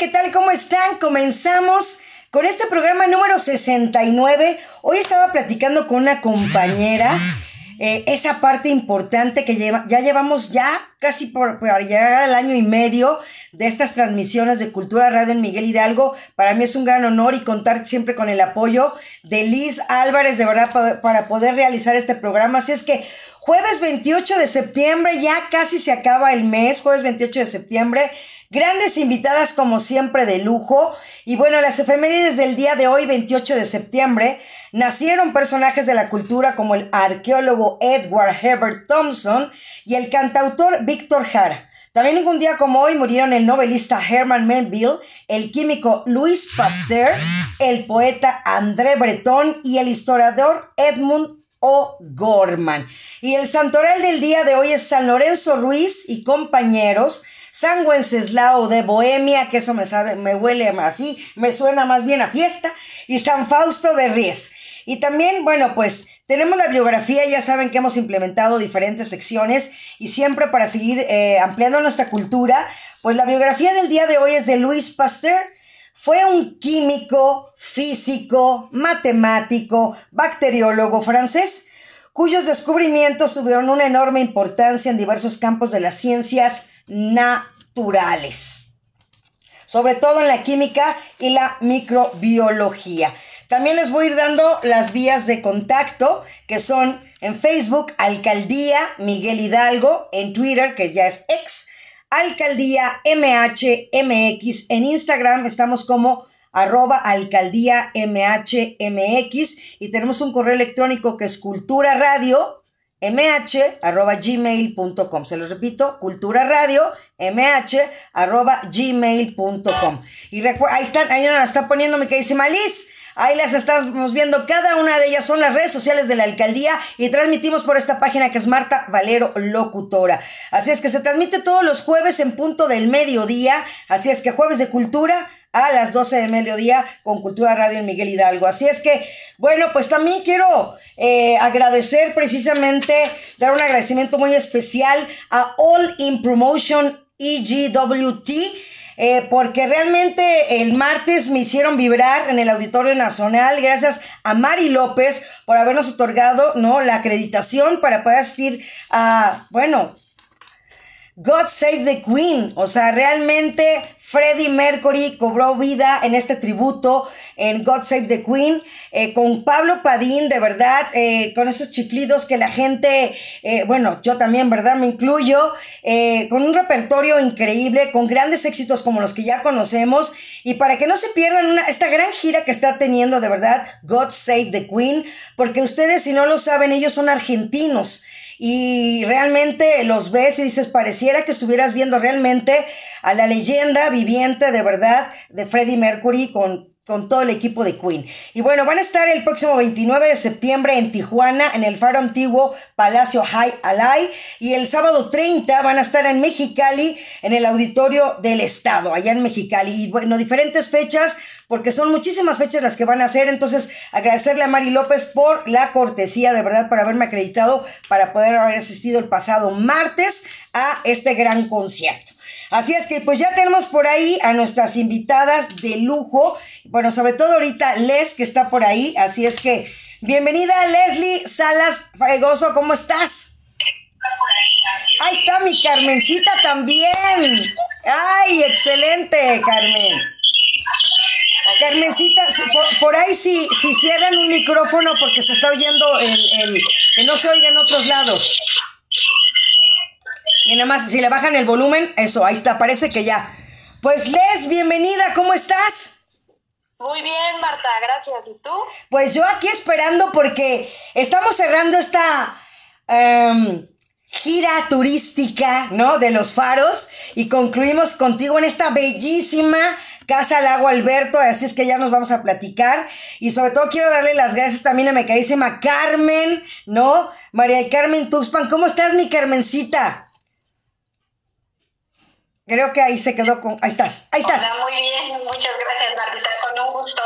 ¿qué tal? ¿Cómo están? Comenzamos con este programa número 69. Hoy estaba platicando con una compañera. Eh, esa parte importante que lleva, ya llevamos ya casi por, por, llegar al año y medio de estas transmisiones de Cultura Radio en Miguel Hidalgo. Para mí es un gran honor y contar siempre con el apoyo de Liz Álvarez, de verdad, para, para poder realizar este programa. Así es que jueves 28 de septiembre, ya casi se acaba el mes, jueves 28 de septiembre. Grandes invitadas como siempre de lujo. Y bueno, las efemérides del día de hoy, 28 de septiembre, nacieron personajes de la cultura como el arqueólogo Edward Herbert Thompson y el cantautor Víctor Jara. También un día como hoy murieron el novelista Herman Melville, el químico Louis Pasteur, el poeta André Breton y el historiador Edmund O'Gorman. Y el santoral del día de hoy es San Lorenzo Ruiz y compañeros. San Wenceslao de Bohemia, que eso me sabe, me huele así, me suena más bien a fiesta, y San Fausto de Ries. Y también, bueno, pues tenemos la biografía, ya saben que hemos implementado diferentes secciones y siempre para seguir eh, ampliando nuestra cultura, pues la biografía del día de hoy es de Louis Pasteur. Fue un químico, físico, matemático, bacteriólogo francés, cuyos descubrimientos tuvieron una enorme importancia en diversos campos de las ciencias naturales, sobre todo en la química y la microbiología. También les voy a ir dando las vías de contacto, que son en Facebook, Alcaldía Miguel Hidalgo, en Twitter, que ya es ex, Alcaldía MHMX, en Instagram estamos como arroba alcaldía MHMX y tenemos un correo electrónico que es cultura radio mh arroba gmail.com. Se los repito, cultura radio mh arroba gmail.com. Y ahí están, ahí nos está poniendo mi queridísima Liz. Ahí las estamos viendo, cada una de ellas son las redes sociales de la alcaldía y transmitimos por esta página que es Marta Valero Locutora. Así es que se transmite todos los jueves en punto del mediodía, así es que jueves de cultura a las 12 de mediodía con Cultura Radio en Miguel Hidalgo. Así es que, bueno, pues también quiero eh, agradecer precisamente, dar un agradecimiento muy especial a All in Promotion EGWT. Eh, porque realmente el martes me hicieron vibrar en el Auditorio Nacional, gracias a Mari López por habernos otorgado ¿no? la acreditación para poder asistir a, bueno, God Save the Queen. O sea, realmente Freddie Mercury cobró vida en este tributo en God Save the Queen. Eh, con Pablo Padín, de verdad, eh, con esos chiflidos que la gente, eh, bueno, yo también, ¿verdad? Me incluyo, con un repertorio increíble, con grandes éxitos como los que ya conocemos. Y para que no se pierdan esta gran gira que está teniendo, de verdad, God Save the Queen, porque ustedes, si no lo saben, ellos son argentinos y realmente los ves y dices, pareciera que estuvieras viendo realmente a la leyenda viviente de verdad de Freddie Mercury con con todo el equipo de Queen. Y bueno, van a estar el próximo 29 de septiembre en Tijuana, en el Faro Antiguo Palacio High Alay. Y el sábado 30 van a estar en Mexicali, en el Auditorio del Estado, allá en Mexicali. Y bueno, diferentes fechas, porque son muchísimas fechas las que van a hacer. Entonces, agradecerle a Mari López por la cortesía, de verdad, por haberme acreditado para poder haber asistido el pasado martes a este gran concierto. Así es que pues ya tenemos por ahí a nuestras invitadas de lujo, bueno, sobre todo ahorita Les que está por ahí, así es que bienvenida Leslie Salas Fregoso, ¿cómo estás? Ahí está mi Carmencita también. Ay, excelente, Carmen. Carmencita, por, ahí si, si cierran un micrófono porque se está oyendo el, el, que no se oiga en otros lados. Y nada más, si le bajan el volumen, eso, ahí está, parece que ya. Pues Les, bienvenida, ¿cómo estás? Muy bien, Marta, gracias. ¿Y tú? Pues yo aquí esperando porque estamos cerrando esta em, gira turística, ¿no? De los faros y concluimos contigo en esta bellísima Casa Lago Alberto, así es que ya nos vamos a platicar. Y sobre todo quiero darle las gracias también a mi carísima Carmen, ¿no? María Carmen Tuxpan, ¿cómo estás, mi Carmencita? Creo que ahí se quedó con. Ahí estás, ahí estás. Hola, muy bien, muchas gracias, Martita, con un gusto.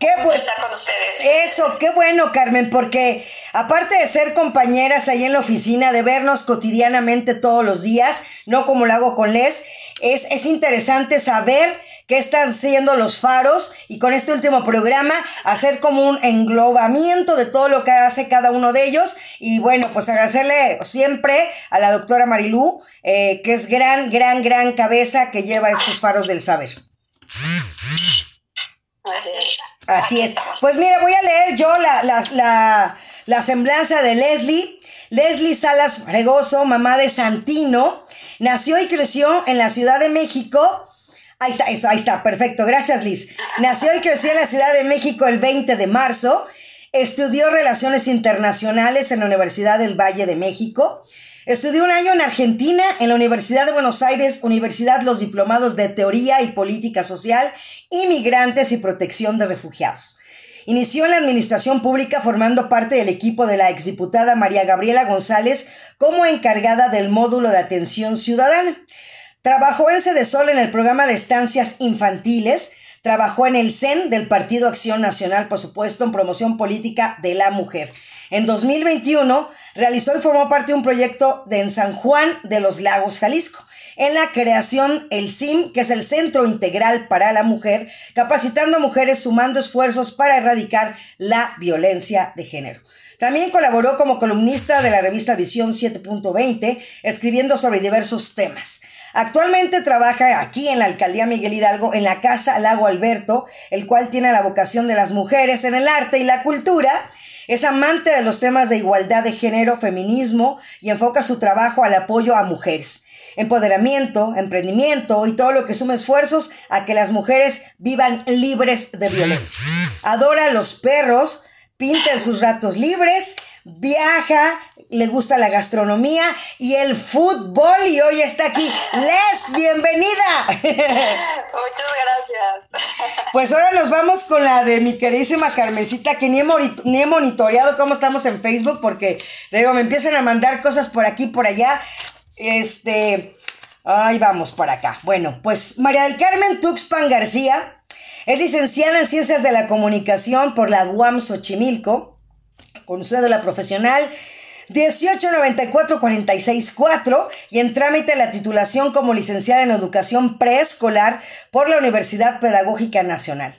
Qué bueno. estar con ustedes. Eso, qué bueno, Carmen, porque aparte de ser compañeras ahí en la oficina, de vernos cotidianamente todos los días, no como lo hago con Les, es, es interesante saber qué están haciendo los faros y con este último programa hacer como un englobamiento de todo lo que hace cada uno de ellos y bueno, pues agradecerle siempre a la doctora Marilú, eh, que es gran, gran, gran cabeza que lleva estos faros del saber. Así es. Así es. Pues mira, voy a leer yo la, la, la, la semblanza de Leslie. Leslie Salas Fregoso, mamá de Santino, nació y creció en la Ciudad de México. Ahí está, eso, ahí está, perfecto. Gracias, Liz. Nació y creció en la Ciudad de México el 20 de marzo. Estudió Relaciones Internacionales en la Universidad del Valle de México. Estudió un año en Argentina, en la Universidad de Buenos Aires, Universidad Los Diplomados de Teoría y Política Social, Inmigrantes y Protección de Refugiados. Inició en la administración pública formando parte del equipo de la exdiputada María Gabriela González como encargada del módulo de atención ciudadana. Trabajó en Sol en el programa de estancias infantiles, trabajó en el CEN del Partido Acción Nacional, por supuesto, en promoción política de la mujer. En 2021 realizó y formó parte de un proyecto de en San Juan de los Lagos, Jalisco en la creación el CIM, que es el Centro Integral para la Mujer, capacitando a mujeres sumando esfuerzos para erradicar la violencia de género. También colaboró como columnista de la revista Visión 7.20, escribiendo sobre diversos temas. Actualmente trabaja aquí en la alcaldía Miguel Hidalgo, en la Casa Lago Alberto, el cual tiene la vocación de las mujeres en el arte y la cultura. Es amante de los temas de igualdad de género, feminismo y enfoca su trabajo al apoyo a mujeres empoderamiento, emprendimiento y todo lo que suma esfuerzos a que las mujeres vivan libres de violencia. Adora a los perros, pinta en sus ratos libres, viaja, le gusta la gastronomía y el fútbol y hoy está aquí. Les, bienvenida. Muchas gracias. Pues ahora nos vamos con la de mi queridísima Carmencita, que ni he, ni he monitoreado cómo estamos en Facebook porque digo, me empiezan a mandar cosas por aquí por allá. Este, ahí vamos por acá. Bueno, pues María del Carmen Tuxpan García es licenciada en Ciencias de la Comunicación por la UAM Xochimilco, con cédula profesional 1894464 y en trámite la titulación como licenciada en Educación Preescolar por la Universidad Pedagógica Nacional.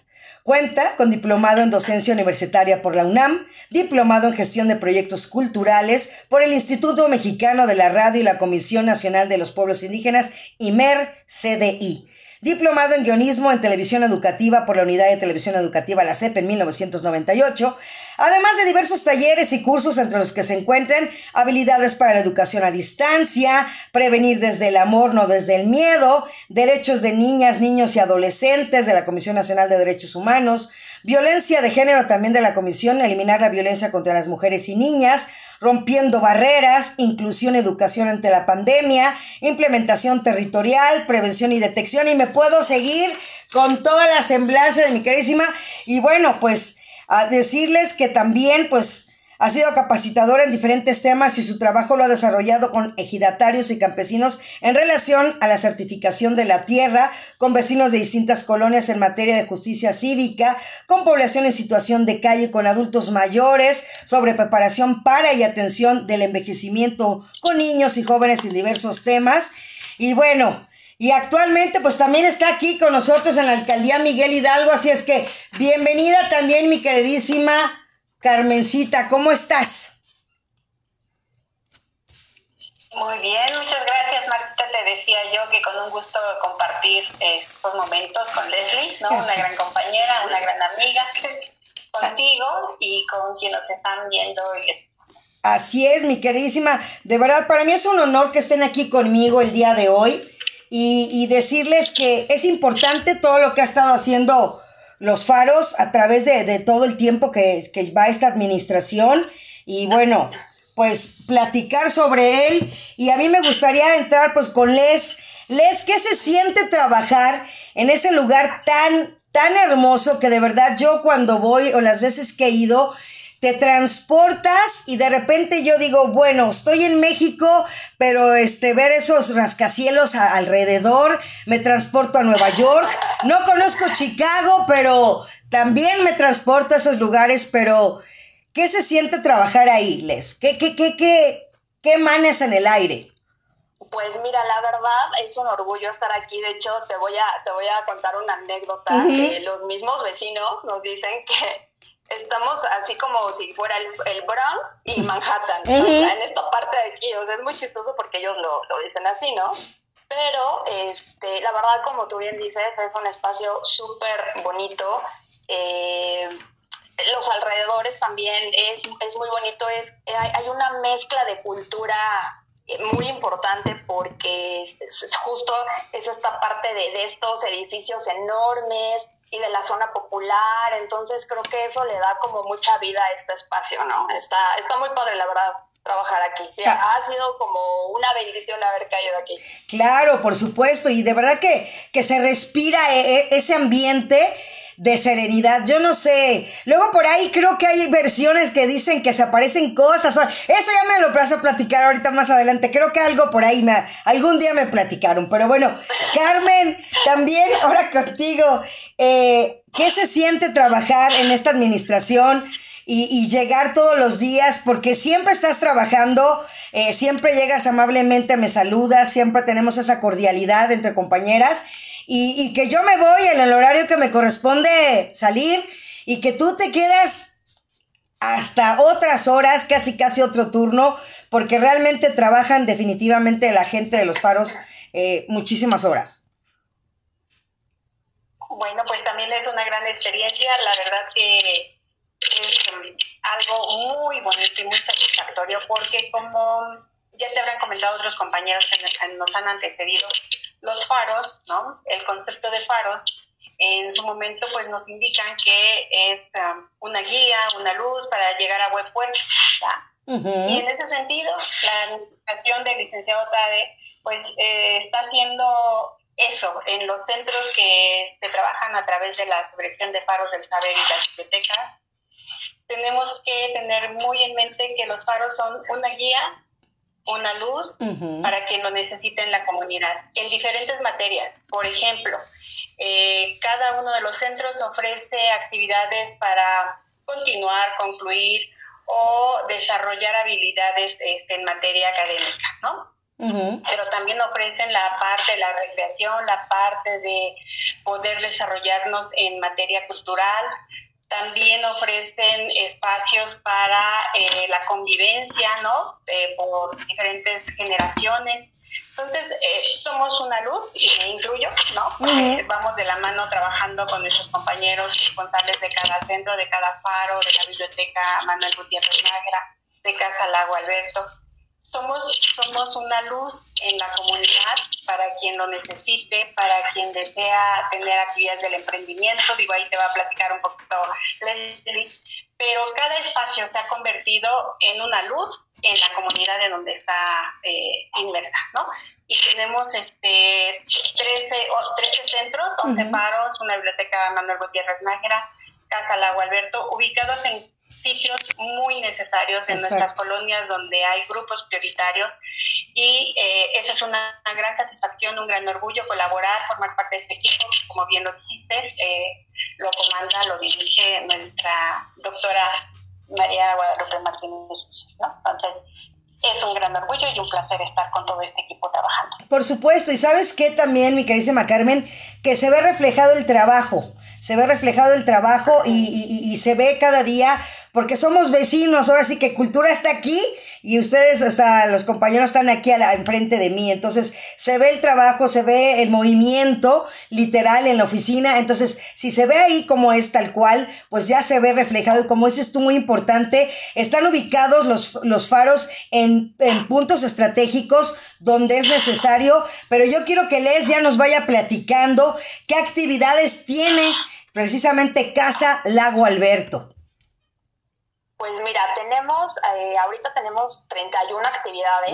Cuenta con diplomado en docencia universitaria por la UNAM, diplomado en gestión de proyectos culturales por el Instituto Mexicano de la Radio y la Comisión Nacional de los Pueblos Indígenas, IMER CDI. Diplomado en guionismo en televisión educativa por la Unidad de Televisión Educativa La CEP en 1998 además de diversos talleres y cursos entre los que se encuentran habilidades para la educación a distancia, prevenir desde el amor, no desde el miedo, derechos de niñas, niños y adolescentes de la Comisión Nacional de Derechos Humanos, violencia de género también de la Comisión, eliminar la violencia contra las mujeres y niñas, rompiendo barreras, inclusión, educación ante la pandemia, implementación territorial, prevención y detección, y me puedo seguir con toda la semblanza de mi querísima. Y bueno, pues a decirles que también pues ha sido capacitador en diferentes temas y su trabajo lo ha desarrollado con ejidatarios y campesinos en relación a la certificación de la tierra, con vecinos de distintas colonias en materia de justicia cívica, con población en situación de calle, con adultos mayores, sobre preparación para y atención del envejecimiento con niños y jóvenes en diversos temas. Y bueno, y actualmente pues también está aquí con nosotros en la alcaldía Miguel Hidalgo, así es que bienvenida también mi queridísima Carmencita, ¿cómo estás? Muy bien, muchas gracias Marta, te decía yo que con un gusto compartir estos momentos con Leslie, ¿no? Una gran compañera, una gran amiga, contigo y con quienes nos están viendo Así es, mi queridísima. De verdad, para mí es un honor que estén aquí conmigo el día de hoy y, decirles que es importante todo lo que ha estado haciendo los faros a través de, todo el tiempo que, que, va esta administración y bueno, pues platicar sobre él y a mí me gustaría entrar pues con Les. Les, ¿qué se siente trabajar en ese lugar tan, tan hermoso que de verdad yo cuando voy o las veces que he ido, te transportas y de repente yo digo, bueno, estoy en México, pero este ver esos rascacielos alrededor, me transporto a Nueva York. No conozco Chicago, pero también me transporto a esos lugares, pero ¿qué se siente trabajar ahí, Les? ¿Qué qué qué qué qué emanas en el aire? Pues mira, la verdad es un orgullo estar aquí. De hecho, te voy a, te voy a contar una anécdota que los mismos vecinos nos dicen que estamos así como si fuera el, Bronx y Manhattan, o sea, en esta parte de aquí. O sea, es muy chistoso porque ellos lo, lo dicen así, ¿no? Pero este, la verdad, como tú bien dices, es un espacio súper bonito. Eh, los alrededores también es, es muy bonito, es, hay, hay, una mezcla de cultura muy importante porque es, justo es esta parte de, de, estos edificios enormes y de la zona popular, entonces creo que eso le da como mucha vida a este espacio, ¿no? Está, está muy padre, la verdad trabajar aquí. Ha sido como una bendición haber caído aquí. Claro, por supuesto, y de verdad que, que se respira e, e, ese ambiente de serenidad. Yo no sé. Luego por ahí creo que hay versiones que dicen que se aparecen cosas. Eso ya me lo vas a platicar ahorita más adelante. Creo que algo por ahí me, algún día me platicaron. Pero bueno, Carmen, también ahora contigo. Eh, ¿Qué se siente trabajar en esta administración? Y, llegar todos los días, porque siempre estás trabajando, eh, siempre llegas amablemente, me saludas, siempre tenemos esa cordialidad entre compañeras y, que yo me voy en el horario que me corresponde salir y que tú te quedas hasta otras horas, casi casi otro turno, porque realmente trabajan definitivamente la gente de los faros eh, muchísimas horas. Bueno, pues también es una gran experiencia, la verdad que es um, algo muy bonito y muy satisfactorio, porque como ya te habrán comentado otros compañeros que nos han antecedido, los faros, ¿no? El concepto de faros, en su momento pues nos indican que es um, una guía, una luz para llegar a buen puerto, Y en ese sentido, la administración del licenciado Tade pues eh, está haciendo eso en los centros que se trabajan a través de la subdirección de faros del saber y las bibliotecas. Tenemos que tener muy en mente que los faros son una guía una luz para quien lo necesite en la comunidad, en diferentes materias. Por ejemplo, eh, cada uno de los centros ofrece actividades para continuar, concluir o desarrollar habilidades este, en materia académica, ¿no? Pero también ofrecen la parte de la recreación, la parte de poder desarrollarnos en materia cultural, también ofrecen espacios para eh, la convivencia, ¿no? Eh, por diferentes generaciones. Entonces, eh, somos una luz, y me incluyo, ¿no? vamos de la mano trabajando con nuestros compañeros responsables de cada centro, de cada faro, de la biblioteca Manuel Gutiérrez Nájera, de Casa Lago Alberto somos, somos una luz en la comunidad para quien lo necesite, para quien desea tener actividades del emprendimiento. Digo, ahí te va a platicar un poquito Leslie. Pero cada espacio se ha convertido en una luz en la comunidad de donde está eh, inmersa, ¿no? Y tenemos este 13, 13 centros, 11 paros, una biblioteca Manuel Gutiérrez Nájera, Casa Lago Alberto, ubicados en sitios muy necesarios en nuestras colonias donde hay grupos prioritarios y eh, esa es una, gran satisfacción, un gran orgullo colaborar, formar parte de este equipo, como bien lo dijiste, eh, lo comanda, lo dirige nuestra doctora María Guadalupe Martínez, ¿no? Entonces, es un gran orgullo y un placer estar con todo este equipo trabajando. Por supuesto, y sabes qué también, mi queridísima Carmen, que se ve reflejado el trabajo, se ve reflejado el trabajo y, y se ve cada día porque somos vecinos, ahora sí que cultura está aquí y ustedes, sea, los compañeros están aquí a la, enfrente de mí, entonces se ve el trabajo, se ve el movimiento literal en la oficina, entonces si se ve ahí como es tal cual, pues ya se ve reflejado. Y como dices tú muy importante, están ubicados los, los faros en, en puntos estratégicos donde es necesario, pero yo quiero que Les ya nos vaya platicando qué actividades tiene precisamente Casa Lago Alberto. Pues mira, tenemos, eh, ahorita tenemos 31 actividades.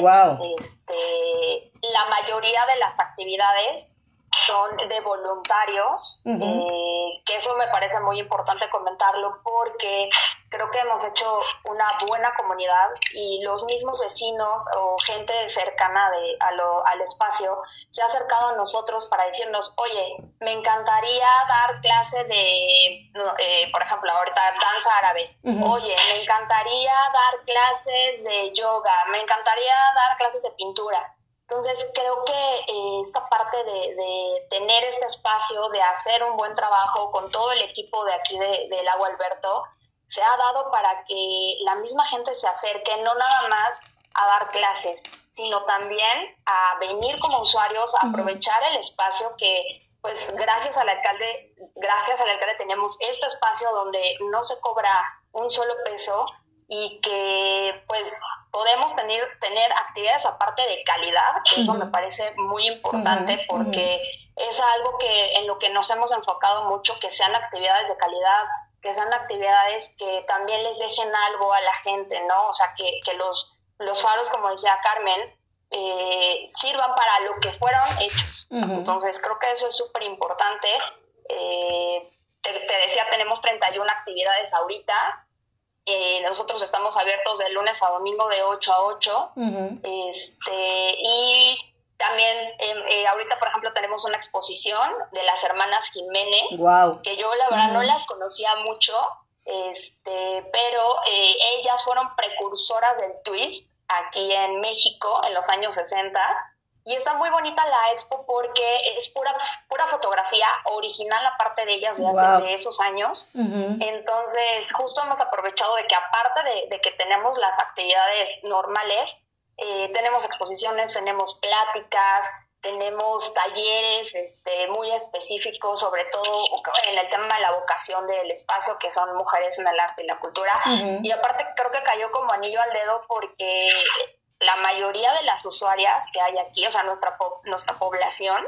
Este, la mayoría de las actividades son de voluntarios, eh, que eso me parece muy importante comentarlo porque creo que hemos hecho una buena comunidad y los mismos vecinos o gente cercana de, al espacio se ha acercado a nosotros para decirnos, oye, me encantaría dar clase de, eh, por ejemplo, ahorita danza árabe, oye, me encantaría dar clases de yoga, me encantaría dar clases de pintura Entonces creo que eh, esta parte de, de, tener este espacio, de hacer un buen trabajo con todo el equipo de aquí del de, Lago Alberto, se ha dado para que la misma gente se acerque, no nada más a dar clases, sino también a venir como usuarios, a aprovechar el espacio que, pues gracias al alcalde, gracias al alcalde tenemos este espacio donde no se cobra un solo peso y que pues podemos tener, tener actividades aparte de calidad, que eso me parece muy importante porque es algo que en lo que nos hemos enfocado mucho, que sean actividades de calidad, que sean actividades que también les dejen algo a la gente, ¿no? O sea, que, que los los faros, como decía Carmen, eh, sirvan para lo que fueron hechos. Entonces, creo que eso es súper importante. Eh, te, decía, tenemos 31 actividades ahorita. Eh, nosotros estamos abiertos de lunes a domingo de 8 a 8. este, y también ahorita, por ejemplo, tenemos una exposición de las hermanas Jiménez, que yo la verdad no las conocía mucho, este, pero ellas fueron precursoras del twist aquí en México en los años 60 y está muy bonita la expo porque es pura, pura fotografía original aparte de ellas de, hace, de esos años. Entonces, justo hemos aprovechado de que aparte de, que tenemos las actividades normales, eh, tenemos exposiciones, tenemos pláticas, tenemos talleres este, muy específicos, sobre todo en el tema de la vocación del espacio, que son mujeres en el arte y la cultura. Y aparte creo que cayó como anillo al dedo porque la mayoría de las usuarias que hay aquí, o sea, nuestra, nuestra población,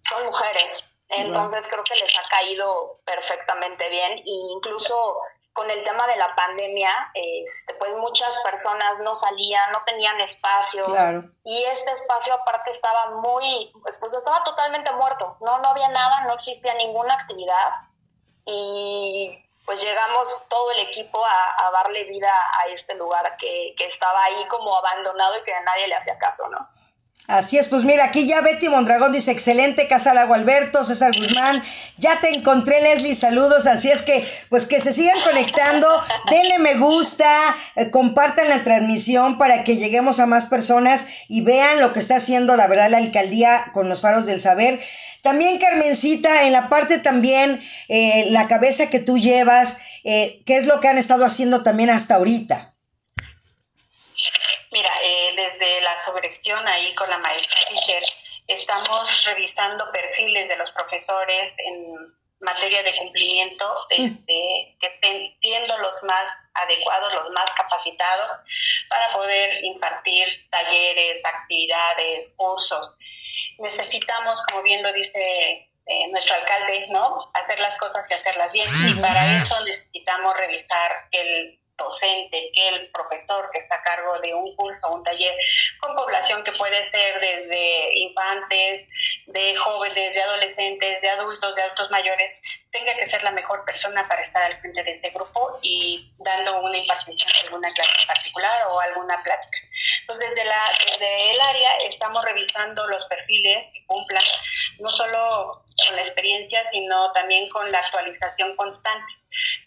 son mujeres. Entonces creo que les ha caído perfectamente bien. E incluso con el tema de la pandemia, este, pues muchas personas no salían, no tenían espacios. Y este espacio aparte estaba muy, pues, pues, estaba totalmente muerto, no, no había nada, no existía ninguna actividad. Y pues llegamos todo el equipo a, darle vida a este lugar que, estaba ahí como abandonado y que a nadie le hacía caso, ¿no? Así es, pues mira, aquí ya Betty Mondragón dice, excelente, Casa Lago Alberto, César Guzmán, ya te encontré, Leslie, saludos, así es que, pues que se sigan conectando, denle me gusta, eh, compartan la transmisión para que lleguemos a más personas y vean lo que está haciendo, la verdad, la alcaldía con los faros del saber. También, Carmencita, en la parte también, eh, la cabeza que tú llevas, eh, ¿qué es lo que han estado haciendo también hasta ahorita? Mira, eh, desde la subdirección ahí con la maestra Fischer, estamos revisando perfiles de los profesores en materia de cumplimiento, este, que estén siendo los más adecuados, los más capacitados para poder impartir talleres, actividades, cursos. Necesitamos, como bien lo dice eh, nuestro alcalde, ¿no? Hacer las cosas y hacerlas bien. Y para eso necesitamos revisar el docente, que el profesor que está a cargo de un curso o un taller con población que puede ser desde infantes, de jóvenes, de adolescentes, de adultos, de adultos mayores, tenga que ser la mejor persona para estar al frente de ese grupo y dando una impartición de alguna clase en particular o alguna plática. Entonces, desde, la, desde el área estamos revisando los perfiles que cumplan no solo con la experiencia, sino también con la actualización constante.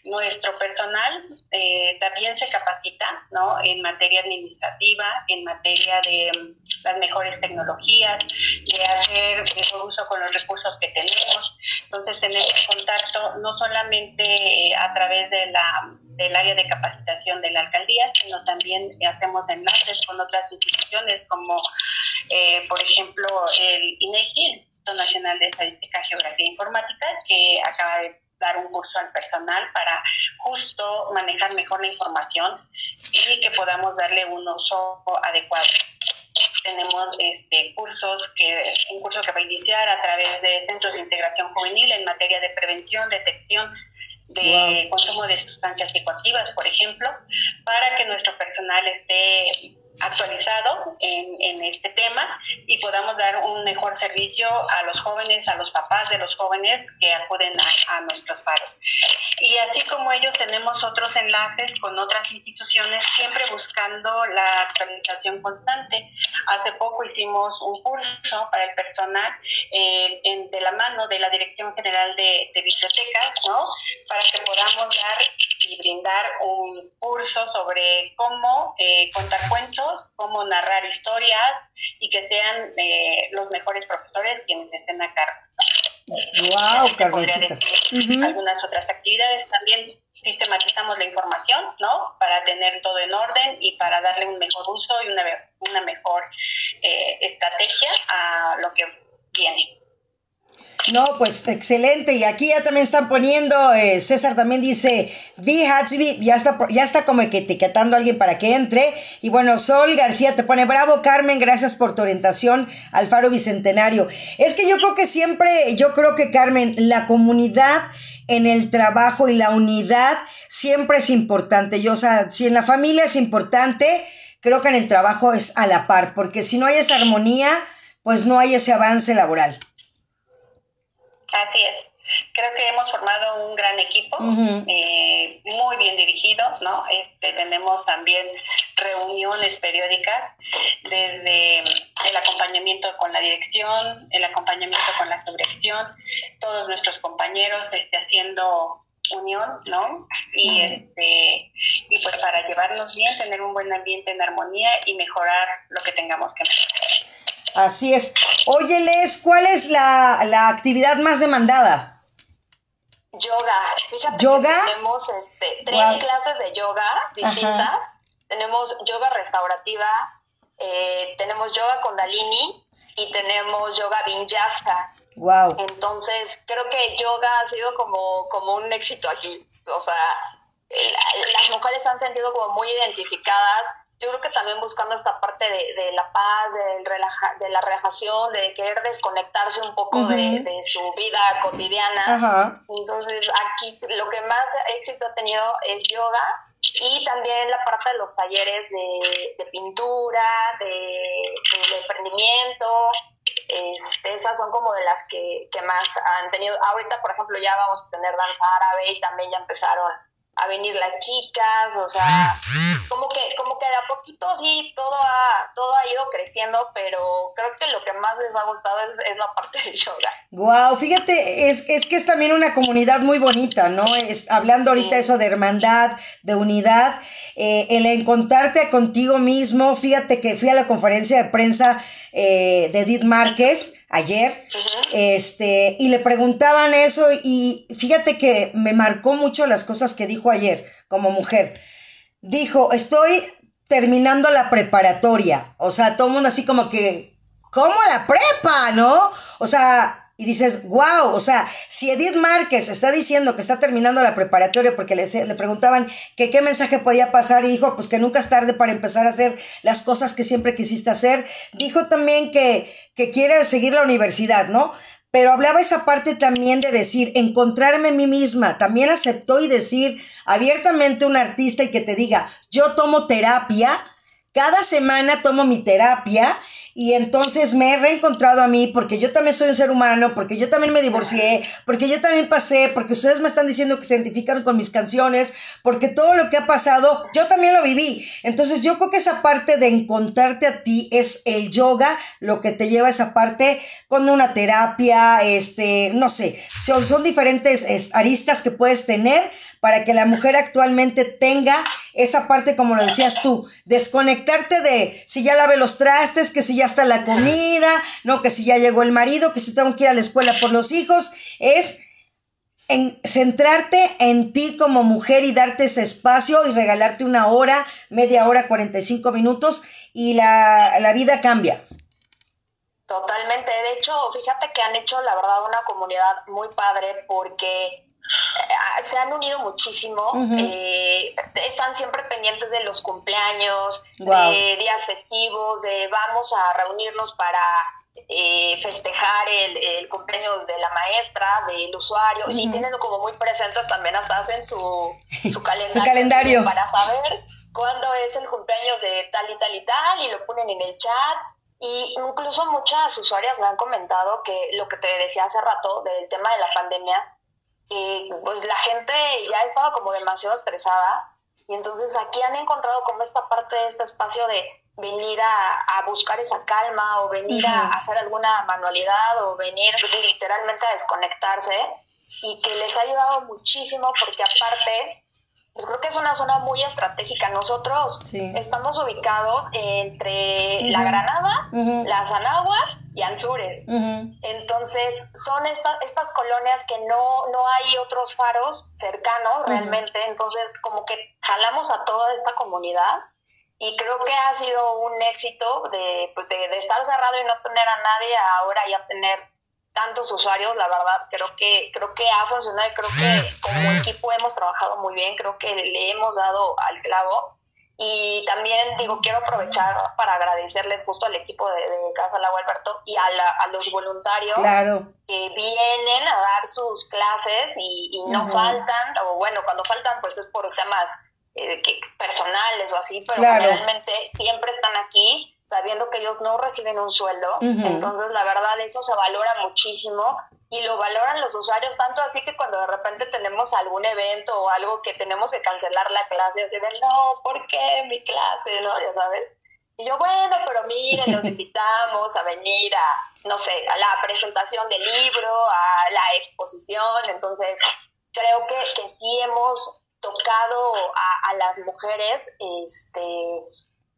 Nuestro personal eh, también se capacita ¿no? en materia administrativa, en materia de mm, las mejores tecnologías, de hacer mejor uso con los recursos que tenemos. Entonces tenemos contacto no solamente a través de la, del área de capacitación de la alcaldía, sino también hacemos enlaces con otras instituciones como, eh, por ejemplo, el INEGI, Instituto Nacional de Estadística, Geografía e Informática, que acaba de dar un curso al personal para justo manejar mejor la información y que podamos darle un uso adecuado. Tenemos este, cursos que, un curso que va a iniciar a través de centros de integración juvenil en materia de prevención, detección de consumo de sustancias psicoactivas, por ejemplo, para que nuestro personal esté actualizado en, en, este tema y podamos dar un mejor servicio a los jóvenes, a los papás de los jóvenes que acuden a, nuestros paros. Y así como ellos tenemos otros enlaces con otras instituciones, siempre buscando la actualización constante. Hace poco hicimos un curso para el personal eh, de la mano de la Dirección General de, Bibliotecas, ¿no? Para que podamos dar y brindar un curso sobre cómo eh, contar cuentos cómo narrar historias y que sean eh, los mejores profesores quienes estén a cargo. Wow, Carmencita. Algunas otras actividades también sistematizamos la información, ¿no? Para tener todo en orden y para darle un mejor uso y una, una mejor eh, estrategia a lo que viene. No, pues excelente. Y aquí ya también están poniendo, eh, César también dice, V Hatsby, ya está, ya está como que etiquetando a alguien para que entre. Y bueno, Sol García te pone, bravo Carmen, gracias por tu orientación al Faro Bicentenario. Es que yo creo que siempre, yo creo que Carmen, la comunidad en el trabajo y la unidad siempre es importante. Yo, o sea, si en la familia es importante, creo que en el trabajo es a la par, porque si no hay esa armonía, pues no hay ese avance laboral. Así es. Creo que hemos formado un gran equipo, eh, muy bien dirigido, ¿no? Este, tenemos también reuniones periódicas desde el acompañamiento con la dirección, el acompañamiento con la subdirección, todos nuestros compañeros este, haciendo unión, ¿no? Y este y pues para llevarnos bien, tener un buen ambiente en armonía y mejorar lo que tengamos que mejorar. Así es. Óyeles, ¿cuál es la, la actividad más demandada? Yoga. Fíjate ¿Yoga? que tenemos este, tres clases de yoga distintas. Tenemos yoga restaurativa, eh, tenemos yoga kundalini y tenemos yoga vinyasa. Wow. Entonces, creo que yoga ha sido como, como un éxito aquí. O sea, las mujeres se han sentido como muy identificadas yo creo que también buscando esta parte de, la paz, del relaja, de la relajación, de querer desconectarse un poco de, su vida cotidiana. Entonces, aquí lo que más éxito ha tenido es yoga y también la parte de los talleres de, pintura, de, emprendimiento. Este, esas son como de las que, que más han tenido. Ahorita, por ejemplo, ya vamos a tener danza árabe y también ya empezaron a venir las chicas, o sea, como que, como que de a poquito sí todo ha, todo ha ido creciendo, pero creo que lo que más les ha gustado es, la parte de yoga. Wow, fíjate, es, es que es también una comunidad muy bonita, ¿no? Es, hablando ahorita eso de hermandad, de unidad, eh, el encontrarte contigo mismo, fíjate que fui a la conferencia de prensa eh, de Edith Márquez ayer, este, y le preguntaban eso y fíjate que me marcó mucho las cosas que dijo ayer como mujer. Dijo, estoy terminando la preparatoria, o sea, todo el mundo así como que, ¿cómo la prepa, no? O sea, y dices, wow, o sea, si Edith Márquez está diciendo que está terminando la preparatoria porque le, le preguntaban que qué mensaje podía pasar y dijo, pues que nunca es tarde para empezar a hacer las cosas que siempre quisiste hacer. Dijo también que, que quiere seguir la universidad, ¿no? Pero hablaba esa parte también de decir, encontrarme en mí misma. También aceptó y decir abiertamente un artista y que te diga, yo tomo terapia, cada semana tomo mi terapia y entonces me he reencontrado a mí porque yo también soy un ser humano, porque yo también me divorcié, porque yo también pasé, porque ustedes me están diciendo que se identifican con mis canciones, porque todo lo que ha pasado, yo también lo viví. Entonces yo creo que esa parte de encontrarte a ti es el yoga, lo que te lleva a esa parte con una terapia, este, no sé, son, son diferentes aristas que puedes tener para que la mujer actualmente tenga esa parte, como lo decías tú, desconectarte de si ya lave los trastes, que si ya está la comida, no, que si ya llegó el marido, que si tengo que ir a la escuela por los hijos, es en centrarte en ti como mujer y darte ese espacio y regalarte una hora, media hora, 45 minutos y la, la vida cambia. Totalmente. De hecho, fíjate que han hecho, la verdad, una comunidad muy padre porque se han unido muchísimo, eh, están siempre pendientes de los cumpleaños, de días festivos, de vamos a reunirnos para eh, festejar el, cumpleaños de la maestra, del usuario, y tienen como muy presentes también hasta hacen su, su calendario, calendario. para saber cuándo es el cumpleaños de tal y tal y tal, y lo ponen en el chat. Y incluso muchas usuarias me han comentado que lo que te decía hace rato del tema de la pandemia, y pues la gente ya estaba como demasiado estresada y entonces aquí han encontrado como esta parte de este espacio de venir a, buscar esa calma o venir a hacer alguna manualidad o venir literalmente a desconectarse y que les ha ayudado muchísimo porque aparte pues creo que es una zona muy estratégica. Nosotros estamos ubicados entre La Granada, Las Anahuas y Anzures. Entonces, son estas colonias que no, no hay otros faros cercanos realmente. Entonces, como que jalamos a toda esta comunidad y creo que ha sido un éxito de, pues de, de estar cerrado y no tener a nadie ahora ya tener tantos usuarios, la verdad, creo que, creo que ha funcionado y creo que como equipo hemos trabajado muy bien, creo que le hemos dado al clavo. Y también digo, quiero aprovechar para agradecerles justo al equipo de, Casa Lago Alberto y a, a los voluntarios que vienen a dar sus clases y, no faltan, o bueno, cuando faltan pues es por temas eh, que, personales o así, pero realmente siempre están aquí sabiendo que ellos no reciben un sueldo. Entonces, la verdad, eso se valora muchísimo y lo valoran los usuarios tanto así que cuando de repente tenemos algún evento o algo que tenemos que cancelar la clase, así de, no, ¿por qué mi clase? ¿No? Ya sabes. Y yo, bueno, pero miren, los invitamos a venir a, no sé, a la presentación del libro, a la exposición. Entonces, creo que, que sí hemos tocado a, a las mujeres este,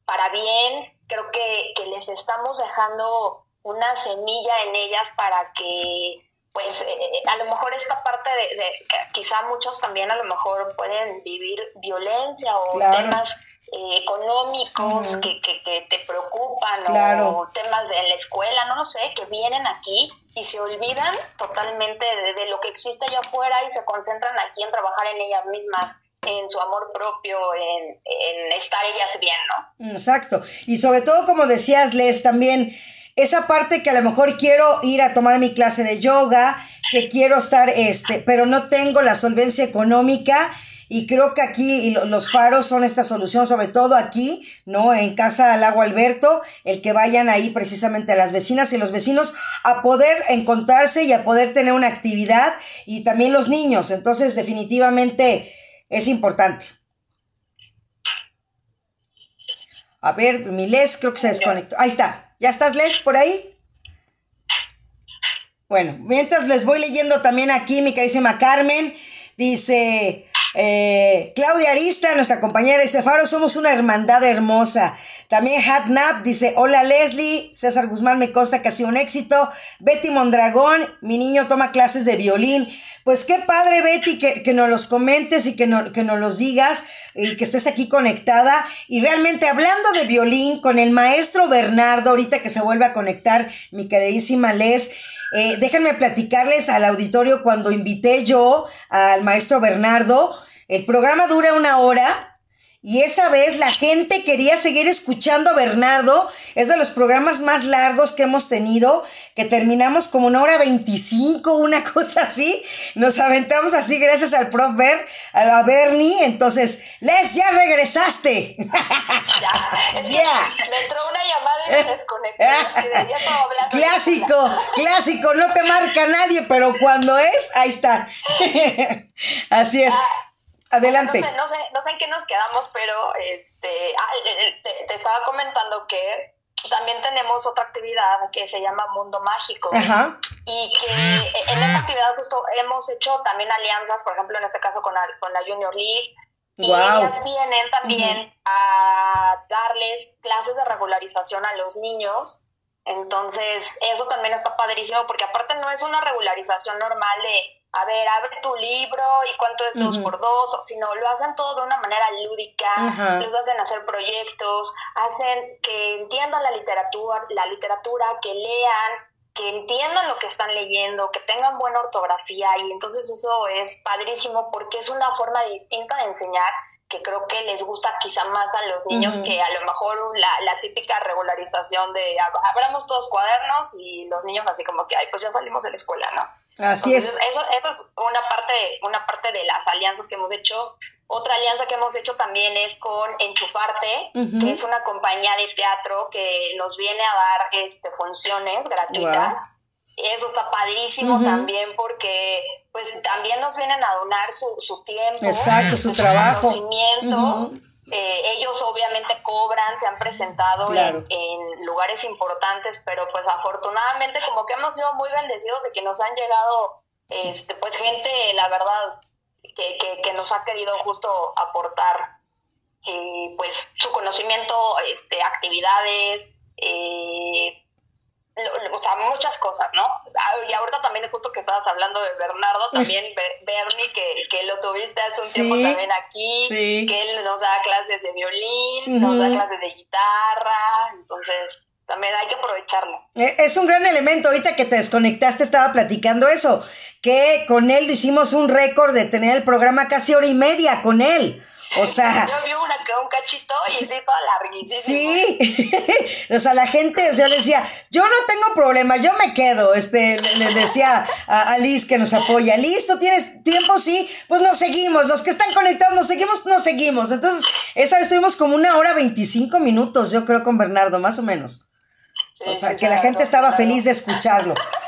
para bien, creo que, les estamos dejando una semilla en ellas para que pues eh, a lo mejor esta parte de, quizá muchos también a lo mejor pueden vivir violencia o temas eh, económicos que, que, te preocupan o temas de la escuela, no lo sé, que vienen aquí y se olvidan totalmente de, de, lo que existe allá afuera y se concentran aquí en trabajar en ellas mismas en su amor propio, en, estar ellas bien, ¿no? Exacto. Y sobre todo, como decías, Les, también esa parte que a lo mejor quiero ir a tomar mi clase de yoga, que quiero estar, este, pero no tengo la solvencia económica. Y creo que aquí los faros son esta solución, sobre todo aquí, ¿no? En Casa al Lago Alberto, el que vayan ahí precisamente a las vecinas y los vecinos a poder encontrarse y a poder tener una actividad y también los niños. Entonces, definitivamente, es importante. A ver, mi Les creo que se desconectó. Ahí está. ¿Ya estás, Les, por ahí? Bueno, mientras les voy leyendo también aquí, mi carísima Carmen, dice eh, Claudia Arista, nuestra compañera de Faro, somos una hermandad hermosa. También Hatnap dice, hola Leslie, César Guzmán me consta que ha sido un éxito. Betty Mondragón, mi niño toma clases de violín. Pues qué padre, Betty, que, que nos los comentes y que, no, que nos los digas y que estés aquí conectada. Y realmente hablando de violín con el maestro Bernardo, ahorita que se vuelve a conectar, mi queridísima Les, eh, déjenme platicarles al auditorio cuando invité yo al maestro Bernardo. El programa dura una hora, y esa vez la gente quería seguir escuchando a Bernardo. Es de los programas más largos que hemos tenido, que terminamos como una hora veinticinco, una cosa así. Nos aventamos así gracias al prof Ber, a Bernie. Entonces, Les, ya regresaste. Ya, me entró una llamada y me desconecté. clásico, clásico, no te marca nadie, pero cuando es, ahí está. así es. Ah, Adelante. No sé, no sé, en qué nos quedamos, pero este, ah, te, estaba comentando que también tenemos otra actividad que se llama Mundo Mágico. Y que en esta actividad justo hemos hecho también alianzas, por ejemplo, en este caso con la, con la Junior League. Y ellas vienen también a darles clases de regularización a los niños. Entonces, eso también está padrísimo porque aparte no es una regularización normal de a ver, abre tu libro y cuánto es dos por dos, sino lo hacen todo de una manera lúdica, los hacen hacer proyectos, hacen que entiendan la literatura, la literatura, que lean, que entiendan lo que están leyendo, que tengan buena ortografía y entonces eso es padrísimo porque es una forma distinta de enseñar que creo que les gusta quizá más a los niños que a lo mejor la, la, típica regularización de abramos todos cuadernos y los niños así como que, ay, pues ya salimos de la escuela, ¿no? Así es. Eso, eso es una parte, una parte de las alianzas que hemos hecho. Otra alianza que hemos hecho también es con Enchufarte, que es una compañía de teatro que nos viene a dar este, funciones gratuitas. Eso está padrísimo también porque pues también nos vienen a donar su, su tiempo, Exacto, su sus trabajo. conocimientos. Eh, ellos obviamente cobran, se han presentado en, lugares importantes, pero pues afortunadamente como que hemos sido muy bendecidos de que nos han llegado este, pues gente, la verdad, que, que, nos ha querido justo aportar eh, pues su conocimiento, este, actividades, eh, o sea, muchas cosas, ¿no? Ah, y ahorita también justo que estabas hablando de Bernardo, también Bernie, que, que lo tuviste hace un tiempo también aquí, que él nos da clases de violín, nos da clases de guitarra, entonces también hay que aprovecharlo. Eh, es un gran elemento, ahorita que te desconectaste estaba platicando eso, que con él hicimos un récord de tener el programa casi hora y media con él. O sea. Yo vi una que un cachito y sí, toda larguísima. Sí. o sea, la gente, o sea, le decía, yo no tengo problema, yo me quedo. Este, le, decía a, Liz que nos apoya, ¿listo? ¿Tienes tiempo? Sí. Pues nos seguimos. Los que están conectados, nos seguimos, nos seguimos. Entonces, esa vez estuvimos como una hora veinticinco minutos, yo creo, con Bernardo, más o menos. o sea, que la gente estaba feliz de escucharlo.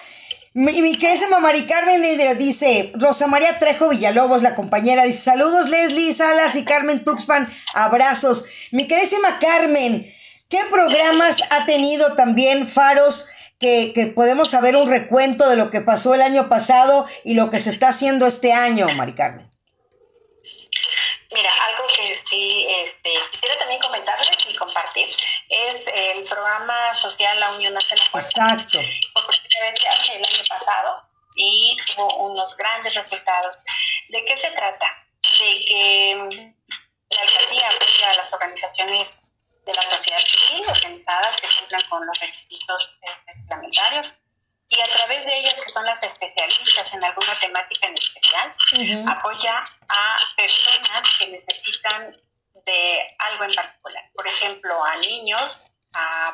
Mi, mi querida Mari Carmen dice, Rosa María Trejo Villalobos, la compañera, dice, saludos Leslie Salas y Carmen Tuxpan, abrazos. Mi querísima Carmen, ¿qué programas ha tenido también Faros que, que, podemos saber un recuento de lo que pasó el año pasado y lo que se está haciendo este año, Mari Carmen? Mira, algo que sí este, quisiera también comentarles y compartir es el programa social La Unión hace la Exacto. Por primera vez hace el año pasado y tuvo unos grandes resultados. ¿De qué se trata? De que la alcaldía apoya a las organizaciones de la sociedad civil organizadas que cumplan con los requisitos eh, reglamentarios y a través de ellas, que son las especialistas en alguna temática en especial, apoya a personas que necesitan de algo en particular. Por ejemplo, a niños,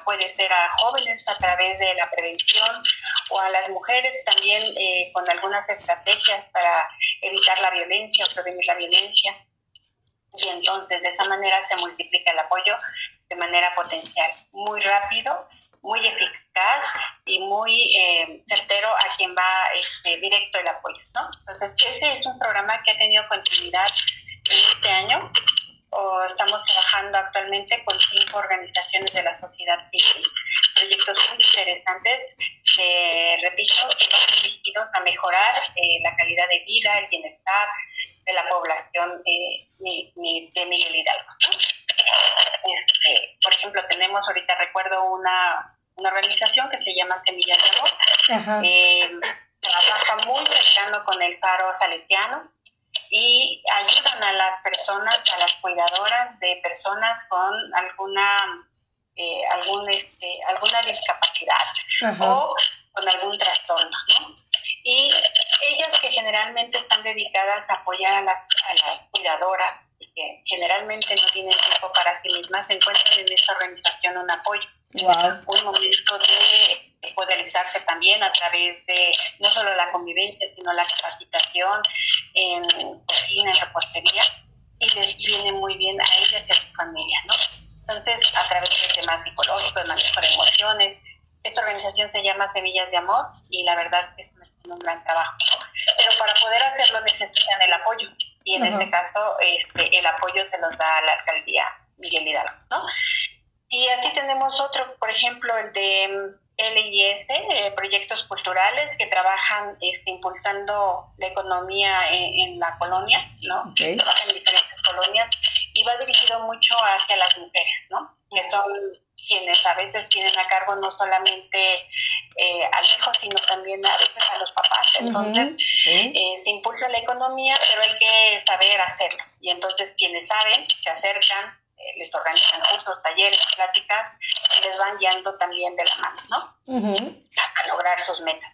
puede ser a jóvenes a través de la prevención o a las mujeres también eh, con algunas estrategias para evitar la violencia o prevenir la violencia. Y entonces de esa manera se multiplica el apoyo de manera potencial, muy rápido muy eficaz y muy eh, certero a quien va este, directo el apoyo, ¿no? Entonces, ese es un programa que ha tenido continuidad este año. O estamos trabajando actualmente con cinco organizaciones de la sociedad civil, proyectos muy interesantes, que, repito, dirigidos a mejorar eh, la calidad de vida, el bienestar de la población eh, de Miguel Hidalgo. Este, por ejemplo, tenemos ahorita, recuerdo una una organización que se llama Semillas de Amor. Eh, trabaja muy cercano con el paro salesiano y ayudan a las personas, a las cuidadoras de personas con alguna eh, algún, este, alguna discapacidad o con algún trastorno. Y ellas que generalmente están dedicadas a apoyar a las, a las cuidadoras y que generalmente no tienen tiempo para sí mismas, se encuentran en esta organización un apoyo. Un momento de poderizarse también a través de no solo la convivencia, sino la capacitación en cocina, en repostería, y les viene muy bien a ellas y a su familia, ¿no? Entonces, a través de temas psicológicos, de manejo de emociones, esta organización se llama Semillas de Amor y la verdad es que un gran trabajo. Pero para poder hacerlo necesitan el apoyo y en este caso este, el apoyo se los da a la alcaldía Miguel Hidalgo, ¿no? Y así tenemos otro, por ejemplo, el de mm, LIS, eh, proyectos culturales que trabajan este, impulsando la economía en, la colonia, ¿no? Trabajan en diferentes colonias y va dirigido mucho hacia las mujeres, ¿no? Que son quienes a veces tienen a cargo no solamente eh, al hijo, sino también a veces a los papás. Entonces, eh, se impulsa la economía, pero hay que saber hacerlo. Y entonces quienes saben se acercan les organizan cursos, talleres, pláticas, y les van guiando también de la mano, ¿no? A lograr sus metas.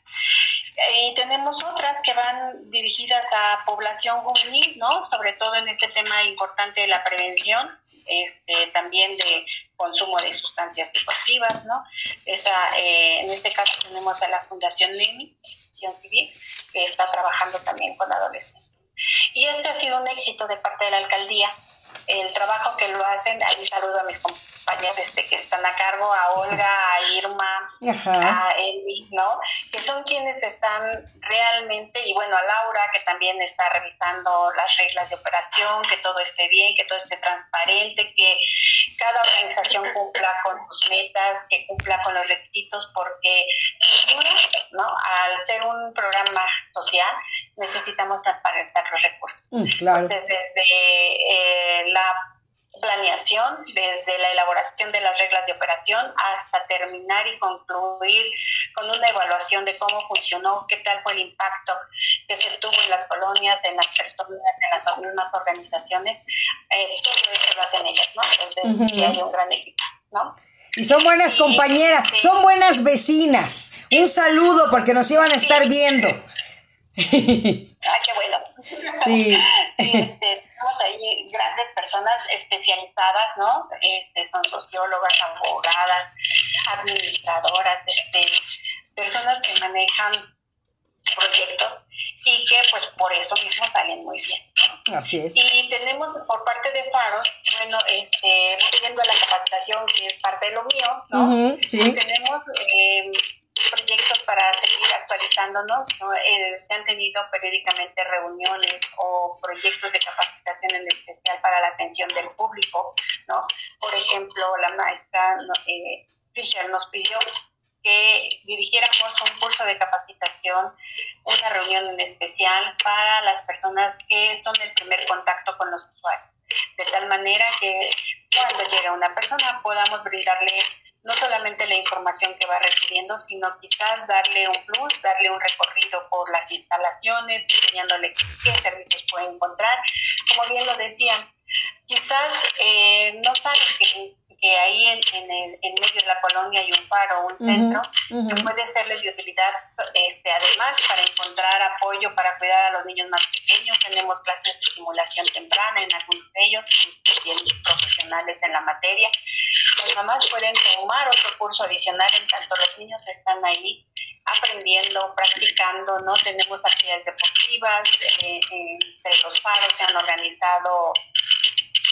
Y tenemos otras que van dirigidas a población juvenil, ¿no? Sobre todo en este tema importante de la prevención, este, también de consumo de sustancias psicoactivas, ¿no? Esa, eh, en este caso tenemos a la Fundación NEMI, Civil, que está trabajando también con adolescentes. Y este ha sido un éxito de parte de la alcaldía el trabajo que lo hacen. Ahí saludo a mis compañeros este, que están a cargo, a Olga, a Irma, a Eli, ¿no? Que son quienes están realmente, y bueno, a Laura, que también está revisando las reglas de operación, que todo esté bien, que todo esté transparente, que cada organización cumpla con sus metas, que cumpla con los requisitos, porque sin duda, ¿no? al ser un programa social, necesitamos transparentar los recursos. Mm, Entonces, desde eh, la planeación, desde la elaboración de las reglas de operación hasta terminar y concluir con una evaluación de cómo funcionó, qué tal fue el impacto que se tuvo en las colonias, en las personas, en las mismas organizaciones, eh, todo eso lo hacen ellas, ¿no? Entonces, hay un gran equipo, ¿no? Y son buenas compañeras, son buenas vecinas. Un saludo porque nos iban a estar viendo. ah, qué bueno. Sí. este, tenemos ahí grandes personas especializadas, ¿no? Este, son sociólogas, abogadas, administradoras, este, personas que manejan proyectos y que pues por eso mismo salen muy bien. Así es. Y tenemos por parte de Faros, bueno, este, viendo la capacitación que es parte de lo mío, ¿no? sí. Tenemos eh, proyectos para seguir actualizándonos. Eh, se han tenido periódicamente reuniones o proyectos de capacitación en especial para la atención del público. ¿no? Por ejemplo, la maestra eh, Fisher nos pidió que dirigiéramos un curso de capacitación, una reunión en especial para las personas que son el primer contacto con los usuarios, de tal manera que cuando llega una persona podamos brindarle no solamente la información que va recibiendo, sino quizás darle un plus, darle un recorrido por las instalaciones, enseñándole qué servicios puede encontrar. Como bien lo decían, quizás eh, no saben que, que ahí en, en, el, en, medio de la colonia hay un faro, un centro, que puede serles de utilidad, este, además, para encontrar apoyo para cuidar a los niños más pequeños. Tenemos clases de estimulación temprana en algunos de ellos, también profesionales en la materia. Las mamás pueden tomar otro curso adicional en tanto los niños están ahí aprendiendo, practicando, ¿no? Tenemos actividades deportivas, eh, entre los faros se han organizado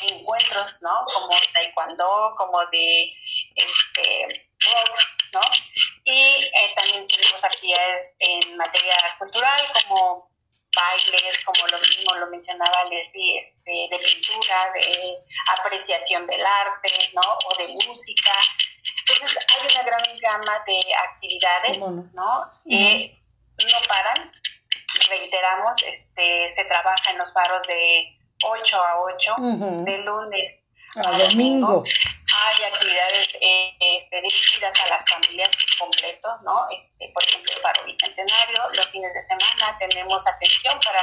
encuentros, ¿no? Como taekwondo, como de este, box, ¿no? Y eh, también tenemos actividades en materia cultural como bailes, como lo mismo lo mencionaba Leslie, este, de pintura, de apreciación del arte, ¿no? O de música. Entonces hay una gran gama de actividades, ¿no? Que no paran. Reiteramos, este, se trabaja en los faros de 8 a 8, de lunes a, domingo. Hay actividades eh, este, dirigidas a las familias completos, ¿no? Este, por ejemplo, para Bicentenario, los fines de semana tenemos atención para